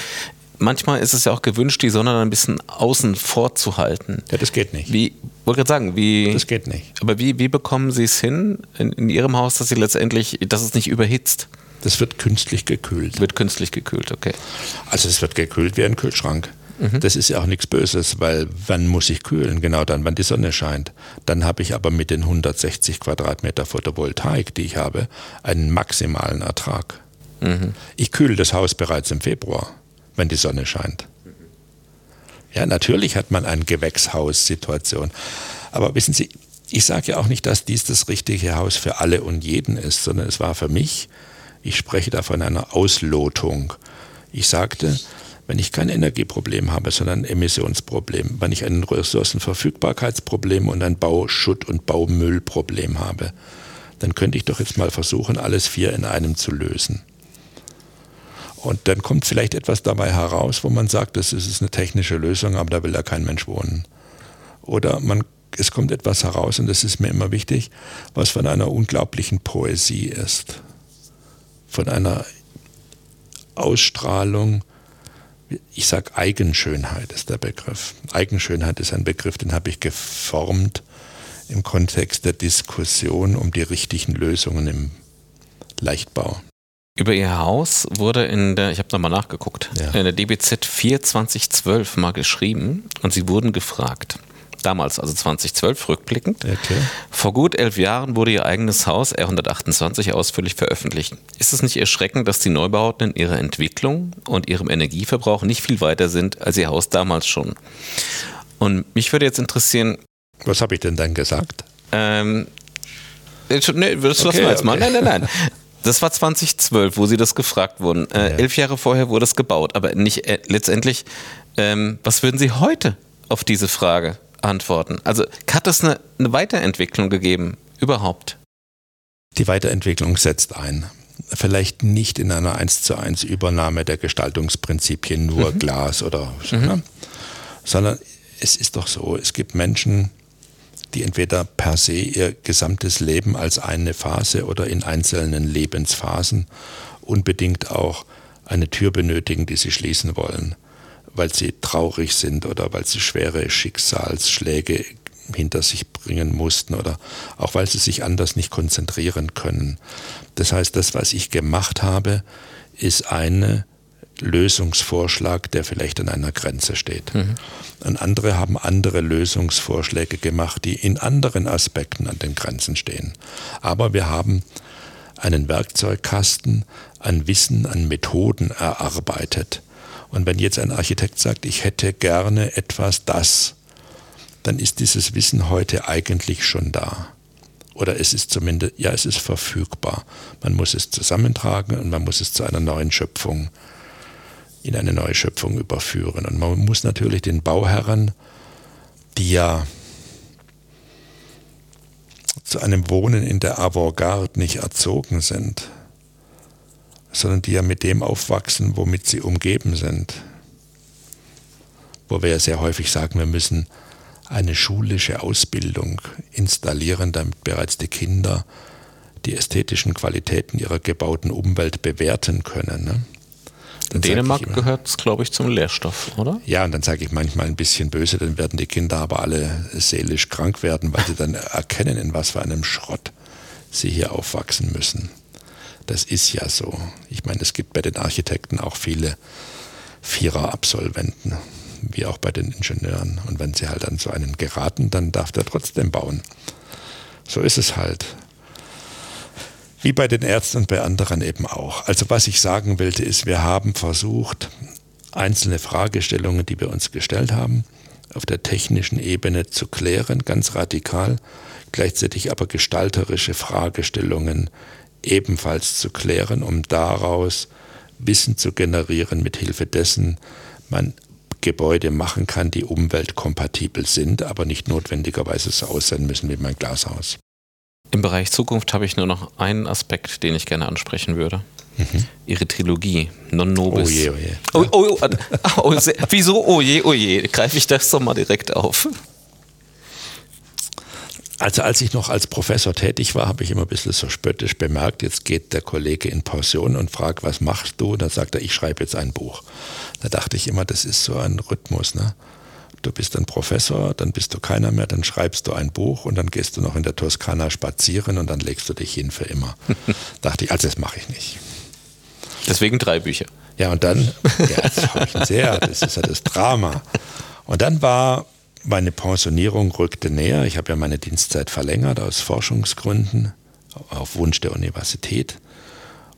Speaker 2: manchmal ist es ja auch gewünscht, die Sonne dann ein bisschen außen vorzuhalten.
Speaker 4: Ja, das geht nicht.
Speaker 2: Wie, wollte gerade sagen, wie.
Speaker 4: Das geht nicht.
Speaker 2: Aber wie, wie bekommen Sie es hin in, in Ihrem Haus, dass Sie letztendlich, dass es nicht überhitzt?
Speaker 4: Das wird künstlich gekühlt.
Speaker 2: Wird künstlich gekühlt, okay.
Speaker 4: Also es wird gekühlt wie ein Kühlschrank. Mhm. Das ist ja auch nichts Böses, weil wann muss ich kühlen? Genau dann, wann die Sonne scheint. Dann habe ich aber mit den 160 Quadratmeter Photovoltaik, die ich habe, einen maximalen Ertrag. Mhm. Ich kühle das Haus bereits im Februar, wenn die Sonne scheint. Ja, natürlich hat man eine Gewächshaussituation. Aber wissen Sie, ich sage ja auch nicht, dass dies das richtige Haus für alle und jeden ist, sondern es war für mich ich spreche da von einer Auslotung. Ich sagte, wenn ich kein Energieproblem habe, sondern ein Emissionsproblem, wenn ich ein Ressourcenverfügbarkeitsproblem und ein Bauschutt- und Baumüllproblem habe, dann könnte ich doch jetzt mal versuchen, alles vier in einem zu lösen. Und dann kommt vielleicht etwas dabei heraus, wo man sagt, das ist eine technische Lösung, aber da will ja kein Mensch wohnen. Oder man, es kommt etwas heraus, und das ist mir immer wichtig, was von einer unglaublichen Poesie ist von einer Ausstrahlung, ich sage Eigenschönheit ist der Begriff. Eigenschönheit ist ein Begriff, den habe ich geformt im Kontext der Diskussion um die richtigen Lösungen im Leichtbau.
Speaker 2: Über ihr Haus wurde in der, ich habe nochmal nachgeguckt, ja. in der DBZ 4 2012 mal geschrieben und sie wurden gefragt. Damals, also 2012, rückblickend. Okay. Vor gut elf Jahren wurde ihr eigenes Haus R128 ausführlich veröffentlicht. Ist es nicht erschreckend, dass die Neubauten in ihrer Entwicklung und ihrem Energieverbrauch nicht viel weiter sind als ihr Haus damals schon? Und mich würde jetzt interessieren.
Speaker 4: Was habe ich denn dann gesagt? Ähm,
Speaker 2: nee, das okay, lassen wir jetzt okay. mal. Nein, nein, nein. Das war 2012, wo sie das gefragt wurden. Äh, ja. Elf Jahre vorher wurde es gebaut, aber nicht äh, letztendlich. Ähm, was würden Sie heute auf diese Frage antworten? Also hat es eine, eine Weiterentwicklung gegeben überhaupt?
Speaker 4: Die Weiterentwicklung setzt ein. Vielleicht nicht in einer 1 zu 1 Übernahme der Gestaltungsprinzipien nur mhm. Glas oder so, mhm. ne? sondern es ist doch so, es gibt Menschen, die entweder per se ihr gesamtes Leben als eine Phase oder in einzelnen Lebensphasen unbedingt auch eine Tür benötigen, die sie schließen wollen, weil sie traurig sind oder weil sie schwere Schicksalsschläge hinter sich bringen mussten oder auch weil sie sich anders nicht konzentrieren können. Das heißt, das, was ich gemacht habe, ist eine Lösungsvorschlag, der vielleicht an einer Grenze steht. Mhm. Und andere haben andere Lösungsvorschläge gemacht, die in anderen Aspekten an den Grenzen stehen. Aber wir haben einen Werkzeugkasten an Wissen, an Methoden erarbeitet. Und wenn jetzt ein Architekt sagt, ich hätte gerne etwas das, dann ist dieses Wissen heute eigentlich schon da. Oder es ist zumindest, ja, es ist verfügbar. Man muss es zusammentragen und man muss es zu einer neuen Schöpfung in eine neue Schöpfung überführen. Und man muss natürlich den Bauherren, die ja zu einem Wohnen in der Avantgarde nicht erzogen sind, sondern die ja mit dem aufwachsen, womit sie umgeben sind. Wo wir ja sehr häufig sagen, wir müssen eine schulische Ausbildung installieren, damit bereits die Kinder die ästhetischen Qualitäten ihrer gebauten Umwelt bewerten können. Ne?
Speaker 2: In Dänemark gehört es, glaube ich, zum Lehrstoff, oder?
Speaker 4: Ja, und dann sage ich manchmal ein bisschen böse, dann werden die Kinder aber alle seelisch krank werden, weil sie dann <laughs> erkennen, in was für einem Schrott sie hier aufwachsen müssen. Das ist ja so. Ich meine, es gibt bei den Architekten auch viele Vierer-Absolventen, wie auch bei den Ingenieuren. Und wenn sie halt an so einen geraten, dann darf der trotzdem bauen. So ist es halt. Wie bei den Ärzten und bei anderen eben auch. Also was ich sagen wollte, ist, wir haben versucht, einzelne Fragestellungen, die wir uns gestellt haben, auf der technischen Ebene zu klären, ganz radikal, gleichzeitig aber gestalterische Fragestellungen ebenfalls zu klären, um daraus Wissen zu generieren, mit Hilfe dessen man Gebäude machen kann, die umweltkompatibel sind, aber nicht notwendigerweise so aussehen müssen wie mein Glashaus.
Speaker 2: Im Bereich Zukunft habe ich nur noch einen Aspekt, den ich gerne ansprechen würde. Mhm. Ihre Trilogie, Non Nobis. Oh je, oh je. Oh, oh, oh, oh sehr, wieso? Oh je, oh je. Greife ich das doch mal direkt auf.
Speaker 4: Also als ich noch als Professor tätig war, habe ich immer ein bisschen so spöttisch bemerkt, jetzt geht der Kollege in Pension und fragt, was machst du? Und dann sagt er, ich schreibe jetzt ein Buch. Da dachte ich immer, das ist so ein Rhythmus. Ne? Du bist ein Professor, dann bist du keiner mehr, dann schreibst du ein Buch und dann gehst du noch in der Toskana spazieren und dann legst du dich hin für immer. <laughs> Dachte ich, also das mache ich nicht.
Speaker 2: Deswegen drei Bücher.
Speaker 4: Ja, und dann, <laughs> ja, das ich sehr, das ist ja das Drama. Und dann war meine Pensionierung rückte näher. Ich habe ja meine Dienstzeit verlängert aus Forschungsgründen, auf Wunsch der Universität.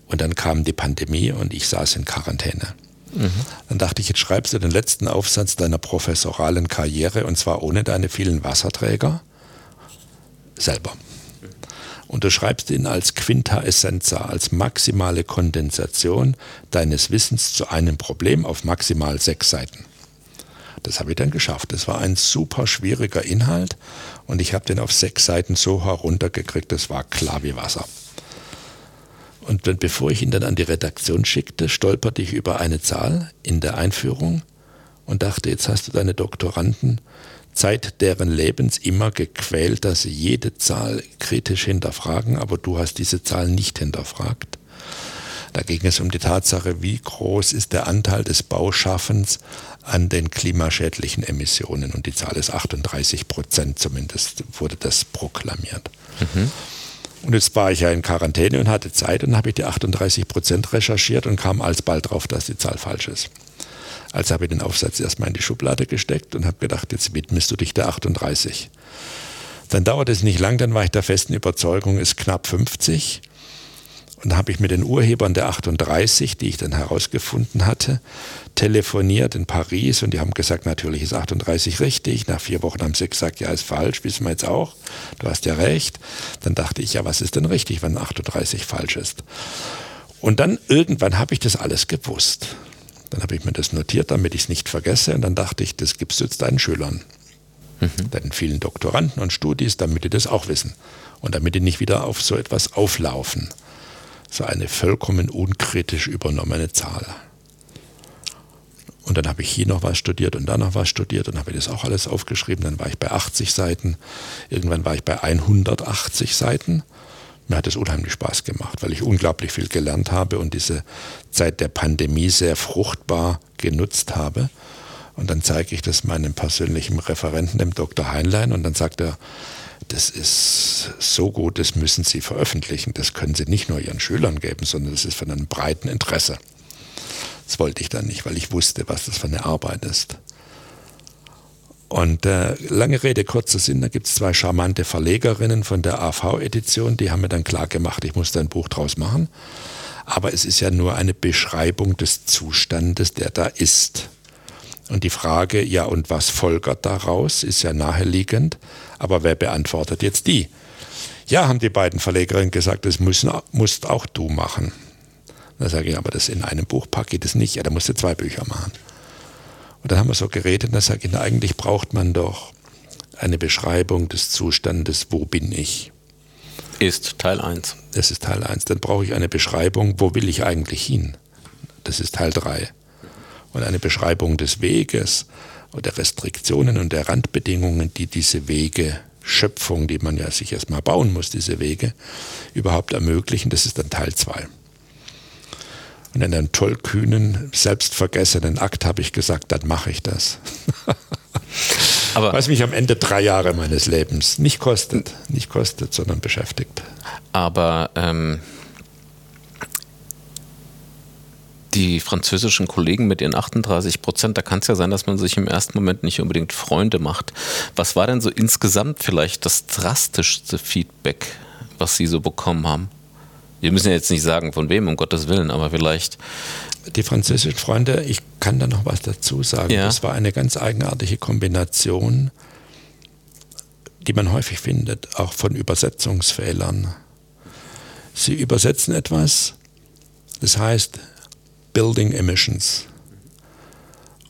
Speaker 4: Und dann kam die Pandemie und ich saß in Quarantäne. Mhm. Dann dachte ich, jetzt schreibst du den letzten Aufsatz deiner professoralen Karriere und zwar ohne deine vielen Wasserträger selber. Und du schreibst ihn als Quinta Essenza, als maximale Kondensation deines Wissens zu einem Problem auf maximal sechs Seiten. Das habe ich dann geschafft. Das war ein super schwieriger Inhalt und ich habe den auf sechs Seiten so heruntergekriegt, das war klar wie Wasser. Und wenn, bevor ich ihn dann an die Redaktion schickte, stolperte ich über eine Zahl in der Einführung und dachte, jetzt hast du deine Doktoranden Zeit deren Lebens immer gequält, dass sie jede Zahl kritisch hinterfragen, aber du hast diese Zahl nicht hinterfragt. Da ging es um die Tatsache, wie groß ist der Anteil des Bauschaffens an den klimaschädlichen Emissionen. Und die Zahl ist 38 Prozent, zumindest wurde das proklamiert. Mhm. Und jetzt war ich ja in Quarantäne und hatte Zeit und habe ich die 38 Prozent recherchiert und kam alsbald drauf, dass die Zahl falsch ist. Also habe ich den Aufsatz erstmal in die Schublade gesteckt und habe gedacht, jetzt widmest du dich der 38. Dann dauert es nicht lang, dann war ich der festen Überzeugung, es ist knapp 50. Und da habe ich mit den Urhebern der 38, die ich dann herausgefunden hatte, telefoniert in Paris und die haben gesagt, natürlich ist 38 richtig. Nach vier Wochen haben sie gesagt, ja, ist falsch, wissen wir jetzt auch. Du hast ja recht. Dann dachte ich, ja, was ist denn richtig, wenn 38 falsch ist? Und dann irgendwann habe ich das alles gewusst. Dann habe ich mir das notiert, damit ich es nicht vergesse. Und dann dachte ich, das gibst du jetzt deinen Schülern, mhm. deinen vielen Doktoranden und Studis, damit die das auch wissen. Und damit die nicht wieder auf so etwas auflaufen so eine vollkommen unkritisch übernommene Zahl. Und dann habe ich hier noch was studiert und da noch was studiert und habe das auch alles aufgeschrieben. Dann war ich bei 80 Seiten. Irgendwann war ich bei 180 Seiten. Mir hat es unheimlich Spaß gemacht, weil ich unglaublich viel gelernt habe und diese Zeit der Pandemie sehr fruchtbar genutzt habe. Und dann zeige ich das meinem persönlichen Referenten, dem Dr. Heinlein, und dann sagt er, das ist so gut, das müssen Sie veröffentlichen. Das können Sie nicht nur Ihren Schülern geben, sondern das ist von einem breiten Interesse. Das wollte ich dann nicht, weil ich wusste, was das für eine Arbeit ist. Und äh, lange Rede, kurzer Sinn, da gibt es zwei charmante Verlegerinnen von der AV-Edition, die haben mir dann klar gemacht, ich muss da ein Buch draus machen. Aber es ist ja nur eine Beschreibung des Zustandes, der da ist. Und die Frage, ja, und was folgert daraus, ist ja naheliegend. Aber wer beantwortet jetzt die? Ja, haben die beiden Verlegerinnen gesagt, das müssen, musst auch du machen. Da sage ich, aber das in einem Buch packe ich das nicht. Ja, da musst du zwei Bücher machen. Und dann haben wir so geredet und da sage ich, na, eigentlich braucht man doch eine Beschreibung des Zustandes, wo bin ich?
Speaker 2: Ist Teil 1.
Speaker 4: Das ist Teil 1. Dann brauche ich eine Beschreibung, wo will ich eigentlich hin? Das ist Teil 3 und eine Beschreibung des Weges oder der Restriktionen und der Randbedingungen, die diese Wege Schöpfung, die man ja sich erstmal bauen muss, diese Wege, überhaupt ermöglichen. Das ist dann Teil 2. Und in einem tollkühnen, selbstvergessenen Akt habe ich gesagt, dann mache ich das. <laughs> Aber Was mich am Ende drei Jahre meines Lebens nicht kostet, nicht kostet, sondern beschäftigt.
Speaker 2: Aber ähm, die französischen Kollegen mit ihren 38 Prozent, da kann es ja sein, dass man sich im ersten Moment nicht unbedingt Freunde macht. Was war denn so insgesamt vielleicht das drastischste Feedback, was Sie so bekommen haben? Wir müssen ja jetzt nicht sagen, von wem, um Gottes Willen, aber vielleicht.
Speaker 4: Die französischen Freunde, ich kann da noch was dazu sagen. Ja. Das war eine ganz eigenartige Kombination, die man häufig findet, auch von Übersetzungsfehlern. Sie übersetzen etwas, das heißt, Building Emissions.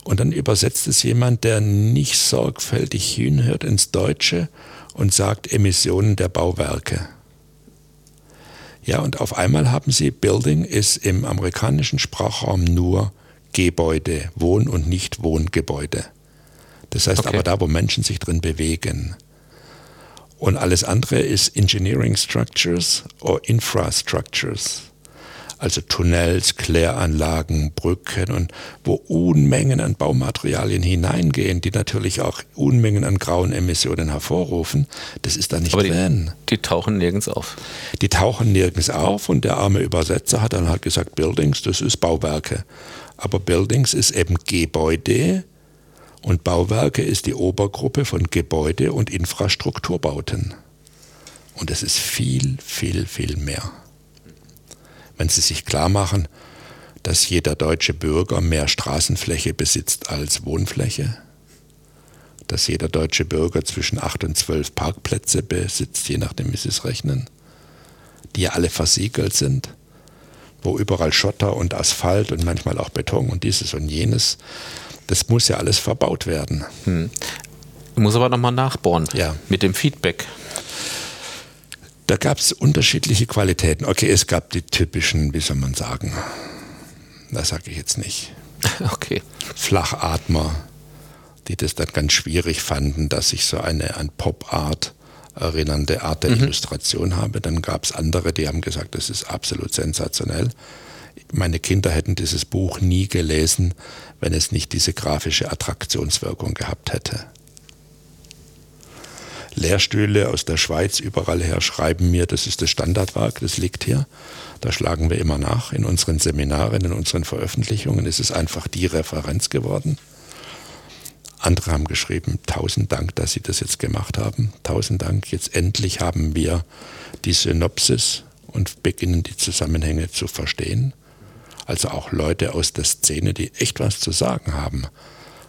Speaker 4: Und dann übersetzt es jemand, der nicht sorgfältig hinhört ins Deutsche und sagt Emissionen der Bauwerke. Ja, und auf einmal haben Sie, Building ist im amerikanischen Sprachraum nur Gebäude, Wohn- und Nicht-Wohngebäude. Das heißt okay. aber da, wo Menschen sich drin bewegen. Und alles andere ist Engineering Structures or Infrastructures also Tunnels, Kläranlagen, Brücken und wo Unmengen an Baumaterialien hineingehen, die natürlich auch Unmengen an grauen Emissionen hervorrufen, das ist da nicht
Speaker 2: Aber
Speaker 4: drin.
Speaker 2: Die, die tauchen nirgends auf.
Speaker 4: Die tauchen nirgends auf und der arme Übersetzer hat dann halt gesagt, Buildings, das ist Bauwerke. Aber Buildings ist eben Gebäude und Bauwerke ist die Obergruppe von Gebäude und Infrastrukturbauten. Und es ist viel, viel, viel mehr wenn Sie sich klar machen, dass jeder deutsche Bürger mehr Straßenfläche besitzt als Wohnfläche, dass jeder deutsche Bürger zwischen acht und zwölf Parkplätze besitzt, je nachdem, wie Sie es rechnen, die ja alle versiegelt sind, wo überall Schotter und Asphalt und manchmal auch Beton und dieses und jenes, das muss ja alles verbaut werden. Hm.
Speaker 2: Ich muss aber nochmal nachbohren ja. mit dem Feedback.
Speaker 4: Da gab es unterschiedliche Qualitäten. Okay, es gab die typischen, wie soll man sagen, das sage ich jetzt nicht. <laughs>
Speaker 2: Okay.
Speaker 4: Flachatmer, die das dann ganz schwierig fanden, dass ich so eine an Pop-Art erinnernde Art der mhm. Illustration habe. Dann gab es andere, die haben gesagt, das ist absolut sensationell. Meine Kinder hätten dieses Buch nie gelesen, wenn es nicht diese grafische Attraktionswirkung gehabt hätte. Lehrstühle aus der Schweiz überall her schreiben mir, das ist das Standardwerk, das liegt hier. Da schlagen wir immer nach. In unseren Seminaren, in unseren Veröffentlichungen ist es einfach die Referenz geworden. Andere haben geschrieben, tausend Dank, dass Sie das jetzt gemacht haben. Tausend Dank, jetzt endlich haben wir die Synopsis und beginnen die Zusammenhänge zu verstehen. Also auch Leute aus der Szene, die echt was zu sagen haben,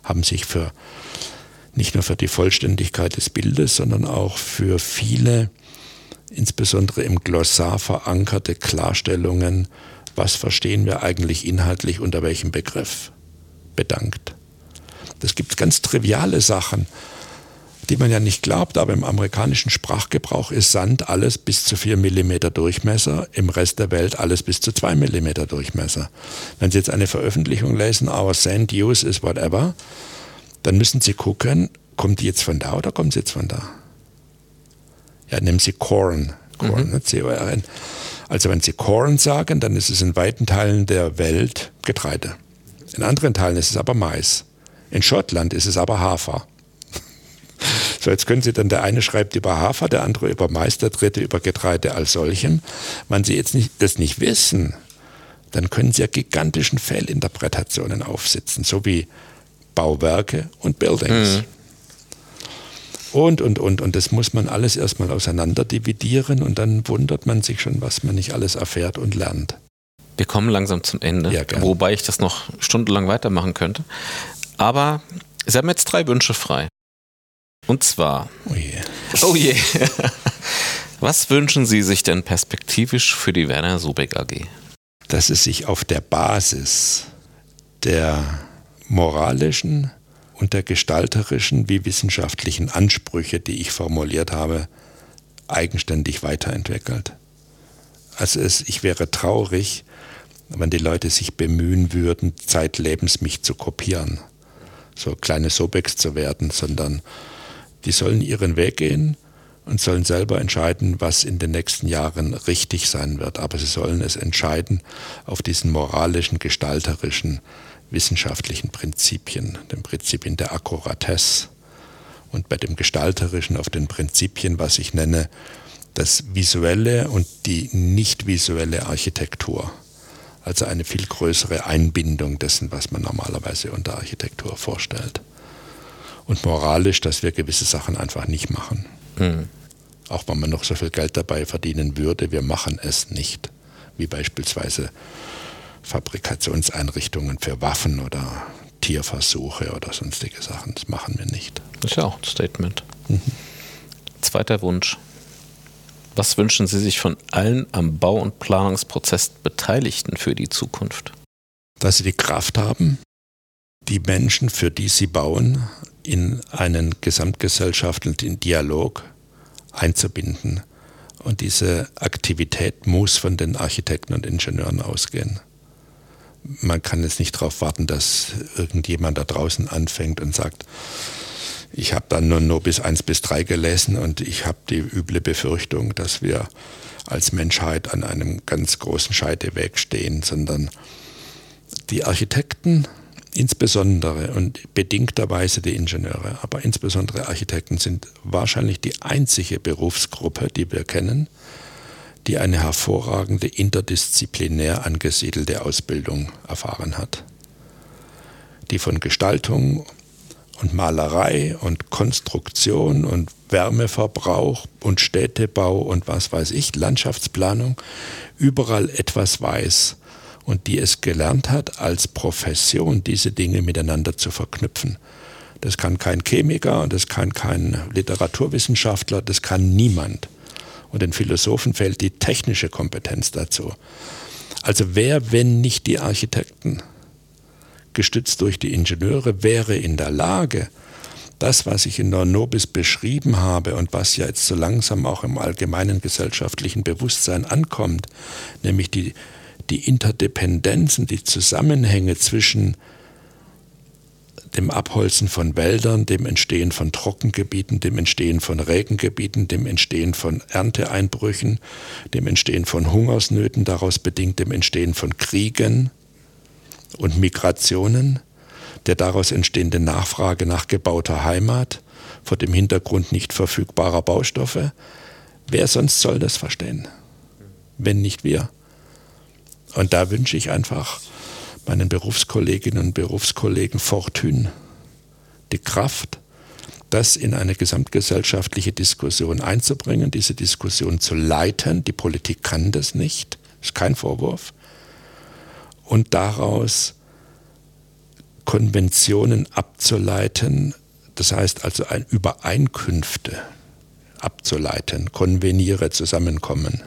Speaker 4: haben sich für nicht nur für die Vollständigkeit des Bildes, sondern auch für viele, insbesondere im Glossar verankerte Klarstellungen, was verstehen wir eigentlich inhaltlich unter welchem Begriff, bedankt. Das gibt ganz triviale Sachen, die man ja nicht glaubt, aber im amerikanischen Sprachgebrauch ist Sand alles bis zu 4 mm Durchmesser, im Rest der Welt alles bis zu 2 mm Durchmesser. Wenn Sie jetzt eine Veröffentlichung lesen, our sand use is whatever, dann müssen Sie gucken, kommt die jetzt von da oder kommt sie jetzt von da? Ja, nehmen Sie Corn, Corn, mhm. C-O-R-N. Also wenn Sie Corn sagen, dann ist es in weiten Teilen der Welt Getreide. In anderen Teilen ist es aber Mais. In Schottland ist es aber Hafer. <laughs> So, jetzt können Sie dann, der eine schreibt über Hafer, der andere über Mais, der dritte über Getreide als solchen. Wenn Sie jetzt nicht, das nicht wissen, dann können Sie ja gigantischen Fehlinterpretationen aufsitzen, so wie Bauwerke und Buildings. Mhm. Und, und, und. Und das muss man alles erstmal auseinander dividieren und dann wundert man sich schon, was man nicht alles erfährt und lernt.
Speaker 2: Wir kommen langsam zum Ende, ja, wobei ich das noch stundenlang weitermachen könnte. Aber Sie haben jetzt drei Wünsche frei. Und zwar. Oh je. Oh je. <laughs> Was wünschen Sie sich denn perspektivisch für die Werner Sobeck AG?
Speaker 4: Dass es sich auf der Basis der moralischen und der gestalterischen wie wissenschaftlichen Ansprüche, die ich formuliert habe, eigenständig weiterentwickelt. Also es, ich wäre traurig, wenn die Leute sich bemühen würden, zeitlebens mich zu kopieren, so kleine Sobeks zu werden, sondern die sollen ihren Weg gehen und sollen selber entscheiden, was in den nächsten Jahren richtig sein wird. Aber sie sollen es entscheiden auf diesen moralischen, gestalterischen, wissenschaftlichen Prinzipien, den Prinzipien der Akkuratesse und bei dem gestalterischen auf den Prinzipien, was ich nenne, das visuelle und die nicht visuelle Architektur. Also eine viel größere Einbindung dessen, was man normalerweise unter Architektur vorstellt und moralisch, dass wir gewisse Sachen einfach nicht machen. Mhm. Auch wenn man noch so viel Geld dabei verdienen würde, wir machen es nicht. Wie beispielsweise Fabrikationseinrichtungen für Waffen oder Tierversuche oder sonstige Sachen. Das machen wir nicht.
Speaker 2: Das ist ja auch ein Statement. Mhm. Zweiter Wunsch. Was wünschen Sie sich von allen am Bau- und Planungsprozess Beteiligten für die Zukunft?
Speaker 4: Dass sie die Kraft haben, die Menschen, für die sie bauen, in einen gesamtgesellschaftlichen Dialog einzubinden. Und diese Aktivität muss von den Architekten und Ingenieuren ausgehen. Man kann jetzt nicht darauf warten, dass irgendjemand da draußen anfängt und sagt, ich habe dann nur, nur bis 1 bis 3 gelesen und ich habe die üble Befürchtung, dass wir als Menschheit an einem ganz großen Scheideweg stehen, sondern die Architekten insbesondere und bedingterweise die Ingenieure, aber insbesondere Architekten sind wahrscheinlich die einzige Berufsgruppe, die wir kennen, die eine hervorragende interdisziplinär angesiedelte Ausbildung erfahren hat, die von Gestaltung und Malerei und Konstruktion und Wärmeverbrauch und Städtebau und was weiß ich, Landschaftsplanung, überall etwas weiß und die es gelernt hat, als Profession diese Dinge miteinander zu verknüpfen. Das kann kein Chemiker, das kann kein Literaturwissenschaftler, das kann niemand. Und den Philosophen fehlt die technische Kompetenz dazu. Also wer, wenn nicht die Architekten, gestützt durch die Ingenieure, wäre in der Lage, das, was ich in der Nobis beschrieben habe und was ja jetzt so langsam auch im allgemeinen gesellschaftlichen Bewusstsein ankommt, nämlich die die Interdependenzen, die Zusammenhänge zwischen dem Abholzen von Wäldern, dem Entstehen von Trockengebieten, dem Entstehen von Regengebieten, dem Entstehen von Ernteeinbrüchen, dem Entstehen von Hungersnöten, daraus bedingt dem Entstehen von Kriegen und Migrationen, der daraus entstehende Nachfrage nach gebauter Heimat, vor dem Hintergrund nicht verfügbarer Baustoffe. Wer sonst soll das verstehen, wenn nicht wir? Und da wünsche ich einfach meinen Berufskolleginnen und Berufskollegen Fortune die Kraft, das in eine gesamtgesellschaftliche Diskussion einzubringen, diese Diskussion zu leiten. Die Politik kann das nicht, ist kein Vorwurf. Und daraus Konventionen abzuleiten, das heißt also ein Übereinkünfte abzuleiten, konveniere, zusammenkommen.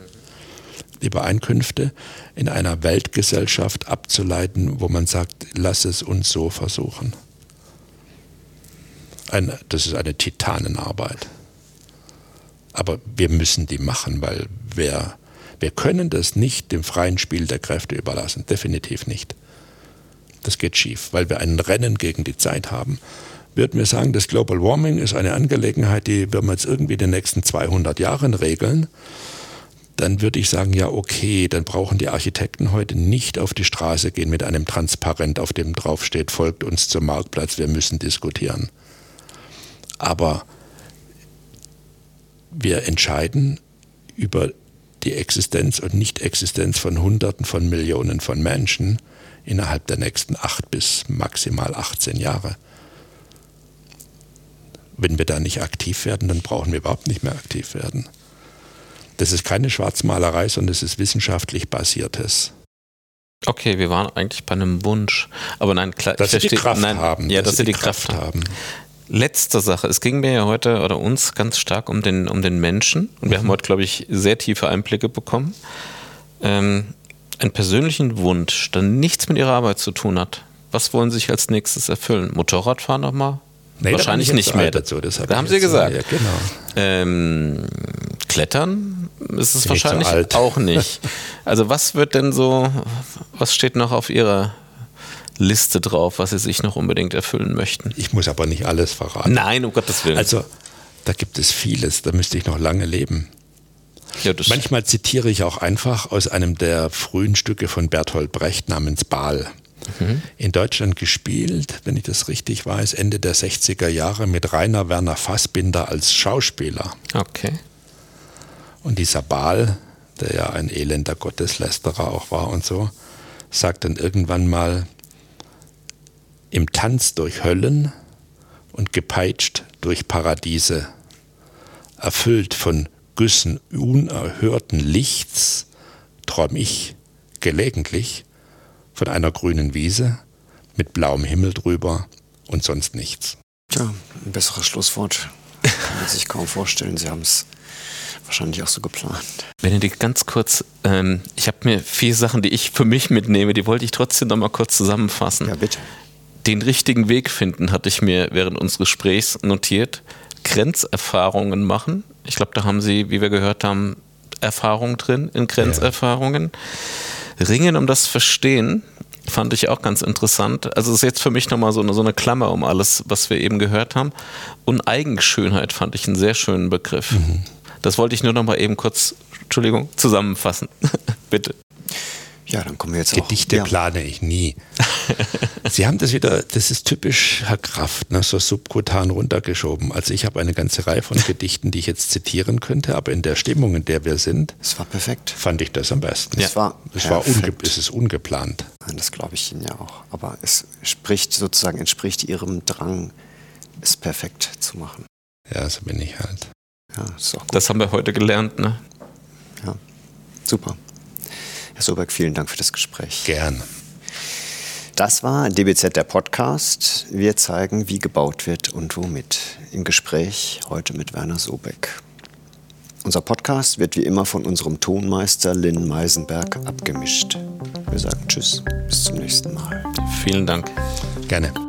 Speaker 4: Übereinkünfte in einer Weltgesellschaft abzuleiten, wo man sagt, lass es uns so versuchen. Ein, das ist eine Titanenarbeit. Aber wir müssen die machen, weil wir, wir können das nicht dem freien Spiel der Kräfte überlassen. Definitiv nicht. Das geht schief, weil wir ein Rennen gegen die Zeit haben. Würden wir sagen, das Global Warming ist eine Angelegenheit, die wir jetzt irgendwie in den nächsten 200 Jahren regeln dann würde ich sagen, ja, okay, dann brauchen die Architekten heute nicht auf die Straße gehen mit einem Transparent, auf dem draufsteht, folgt uns zum Marktplatz, wir müssen diskutieren. Aber wir entscheiden über die Existenz und Nicht-Existenz von Hunderten von Millionen von Menschen innerhalb der nächsten acht bis maximal 18 Jahre. Wenn wir da nicht aktiv werden, dann brauchen wir überhaupt nicht mehr aktiv werden. Das ist keine Schwarzmalerei, sondern es ist wissenschaftlich basiertes.
Speaker 2: Okay, wir waren eigentlich bei einem Wunsch. Aber nein, klar,
Speaker 4: dass
Speaker 2: ich
Speaker 4: sie die Kraft
Speaker 2: nein,
Speaker 4: haben.
Speaker 2: Ja, dass, dass sie die Kraft, Kraft haben. Letzte Sache. Es ging mir ja heute oder uns ganz stark um den, um den Menschen. Und wir mhm. haben heute, glaube ich, sehr tiefe Einblicke bekommen. Ähm, einen persönlichen Wunsch, der nichts mit ihrer Arbeit zu tun hat. Was wollen Sie sich als nächstes erfüllen? Motorradfahren nochmal? Nee, Wahrscheinlich nicht mehr.
Speaker 4: Dazu, das
Speaker 2: da haben Sie gesagt.
Speaker 4: Ja, genau.
Speaker 2: Ähm, Klettern ist es wahrscheinlich so auch nicht. Also was wird denn so, was steht noch auf Ihrer Liste drauf, was Sie sich noch unbedingt erfüllen möchten?
Speaker 4: Ich muss aber nicht alles verraten.
Speaker 2: Nein, um Gottes Willen.
Speaker 4: Also da gibt es vieles, da müsste ich noch lange leben. Ja, Manchmal zitiere ich auch einfach aus einem der frühen Stücke von Bertolt Brecht namens Baal mhm. in Deutschland gespielt, wenn ich das richtig weiß, Ende der 60er Jahre mit Rainer Werner Fassbinder als Schauspieler.
Speaker 2: Okay.
Speaker 4: Und dieser Baal, der ja ein elender Gotteslästerer auch war und so, sagt dann irgendwann mal, im Tanz durch Höllen und gepeitscht durch Paradiese, erfüllt von Güssen unerhörten Lichts, träum ich gelegentlich von einer grünen Wiese mit blauem Himmel drüber und sonst nichts.
Speaker 3: Tja, ein besseres Schlusswort kann man sich kaum vorstellen. Sie haben es wahrscheinlich auch so geplant.
Speaker 2: Benedikt, ganz kurz, ähm, ich habe mir vier Sachen, die ich für mich mitnehme, die wollte ich trotzdem noch mal kurz zusammenfassen.
Speaker 3: Ja, bitte.
Speaker 2: Den richtigen Weg finden, hatte ich mir während unseres Gesprächs notiert. Grenzerfahrungen machen. Ich glaube, da haben Sie, wie wir gehört haben, Erfahrung drin in Grenzerfahrungen. Ja. Ringen um das Verstehen fand ich auch ganz interessant. Also es ist jetzt für mich nochmal so eine, so eine Klammer um alles, was wir eben gehört haben. Und Eigenschönheit fand ich einen sehr schönen Begriff. Mhm. Das wollte ich nur nochmal eben kurz, Entschuldigung, zusammenfassen. <laughs> Bitte.
Speaker 3: Ja, dann kommen wir jetzt
Speaker 4: Gedichte
Speaker 3: auch.
Speaker 4: Gedichte plane ich nie. <laughs> Sie haben das wieder, das ist typisch Herr Kraft, ne, so subkutan runtergeschoben. Also ich habe eine ganze Reihe von Gedichten, die ich jetzt zitieren könnte, aber in der Stimmung, in der wir sind,
Speaker 3: es war perfekt.
Speaker 4: Fand ich das am besten.
Speaker 3: Ja. Es war,
Speaker 4: es war unge es ist ungeplant.
Speaker 3: Nein, das glaube ich Ihnen ja auch. Aber es spricht sozusagen entspricht Ihrem Drang, es perfekt zu machen.
Speaker 4: Ja, so bin ich halt.
Speaker 2: Ja, ist auch gut. Das haben wir heute gelernt, ne?
Speaker 3: Ja, super. Herr Soberg, vielen Dank für das Gespräch.
Speaker 4: Gern.
Speaker 3: Das war DBZ der Podcast. Wir zeigen, wie gebaut wird und womit. Im Gespräch heute mit Werner Sobeck. Unser Podcast wird wie immer von unserem Tonmeister Lynn Meisenberg abgemischt. Wir sagen Tschüss, bis zum nächsten Mal.
Speaker 2: Vielen Dank.
Speaker 4: Gerne.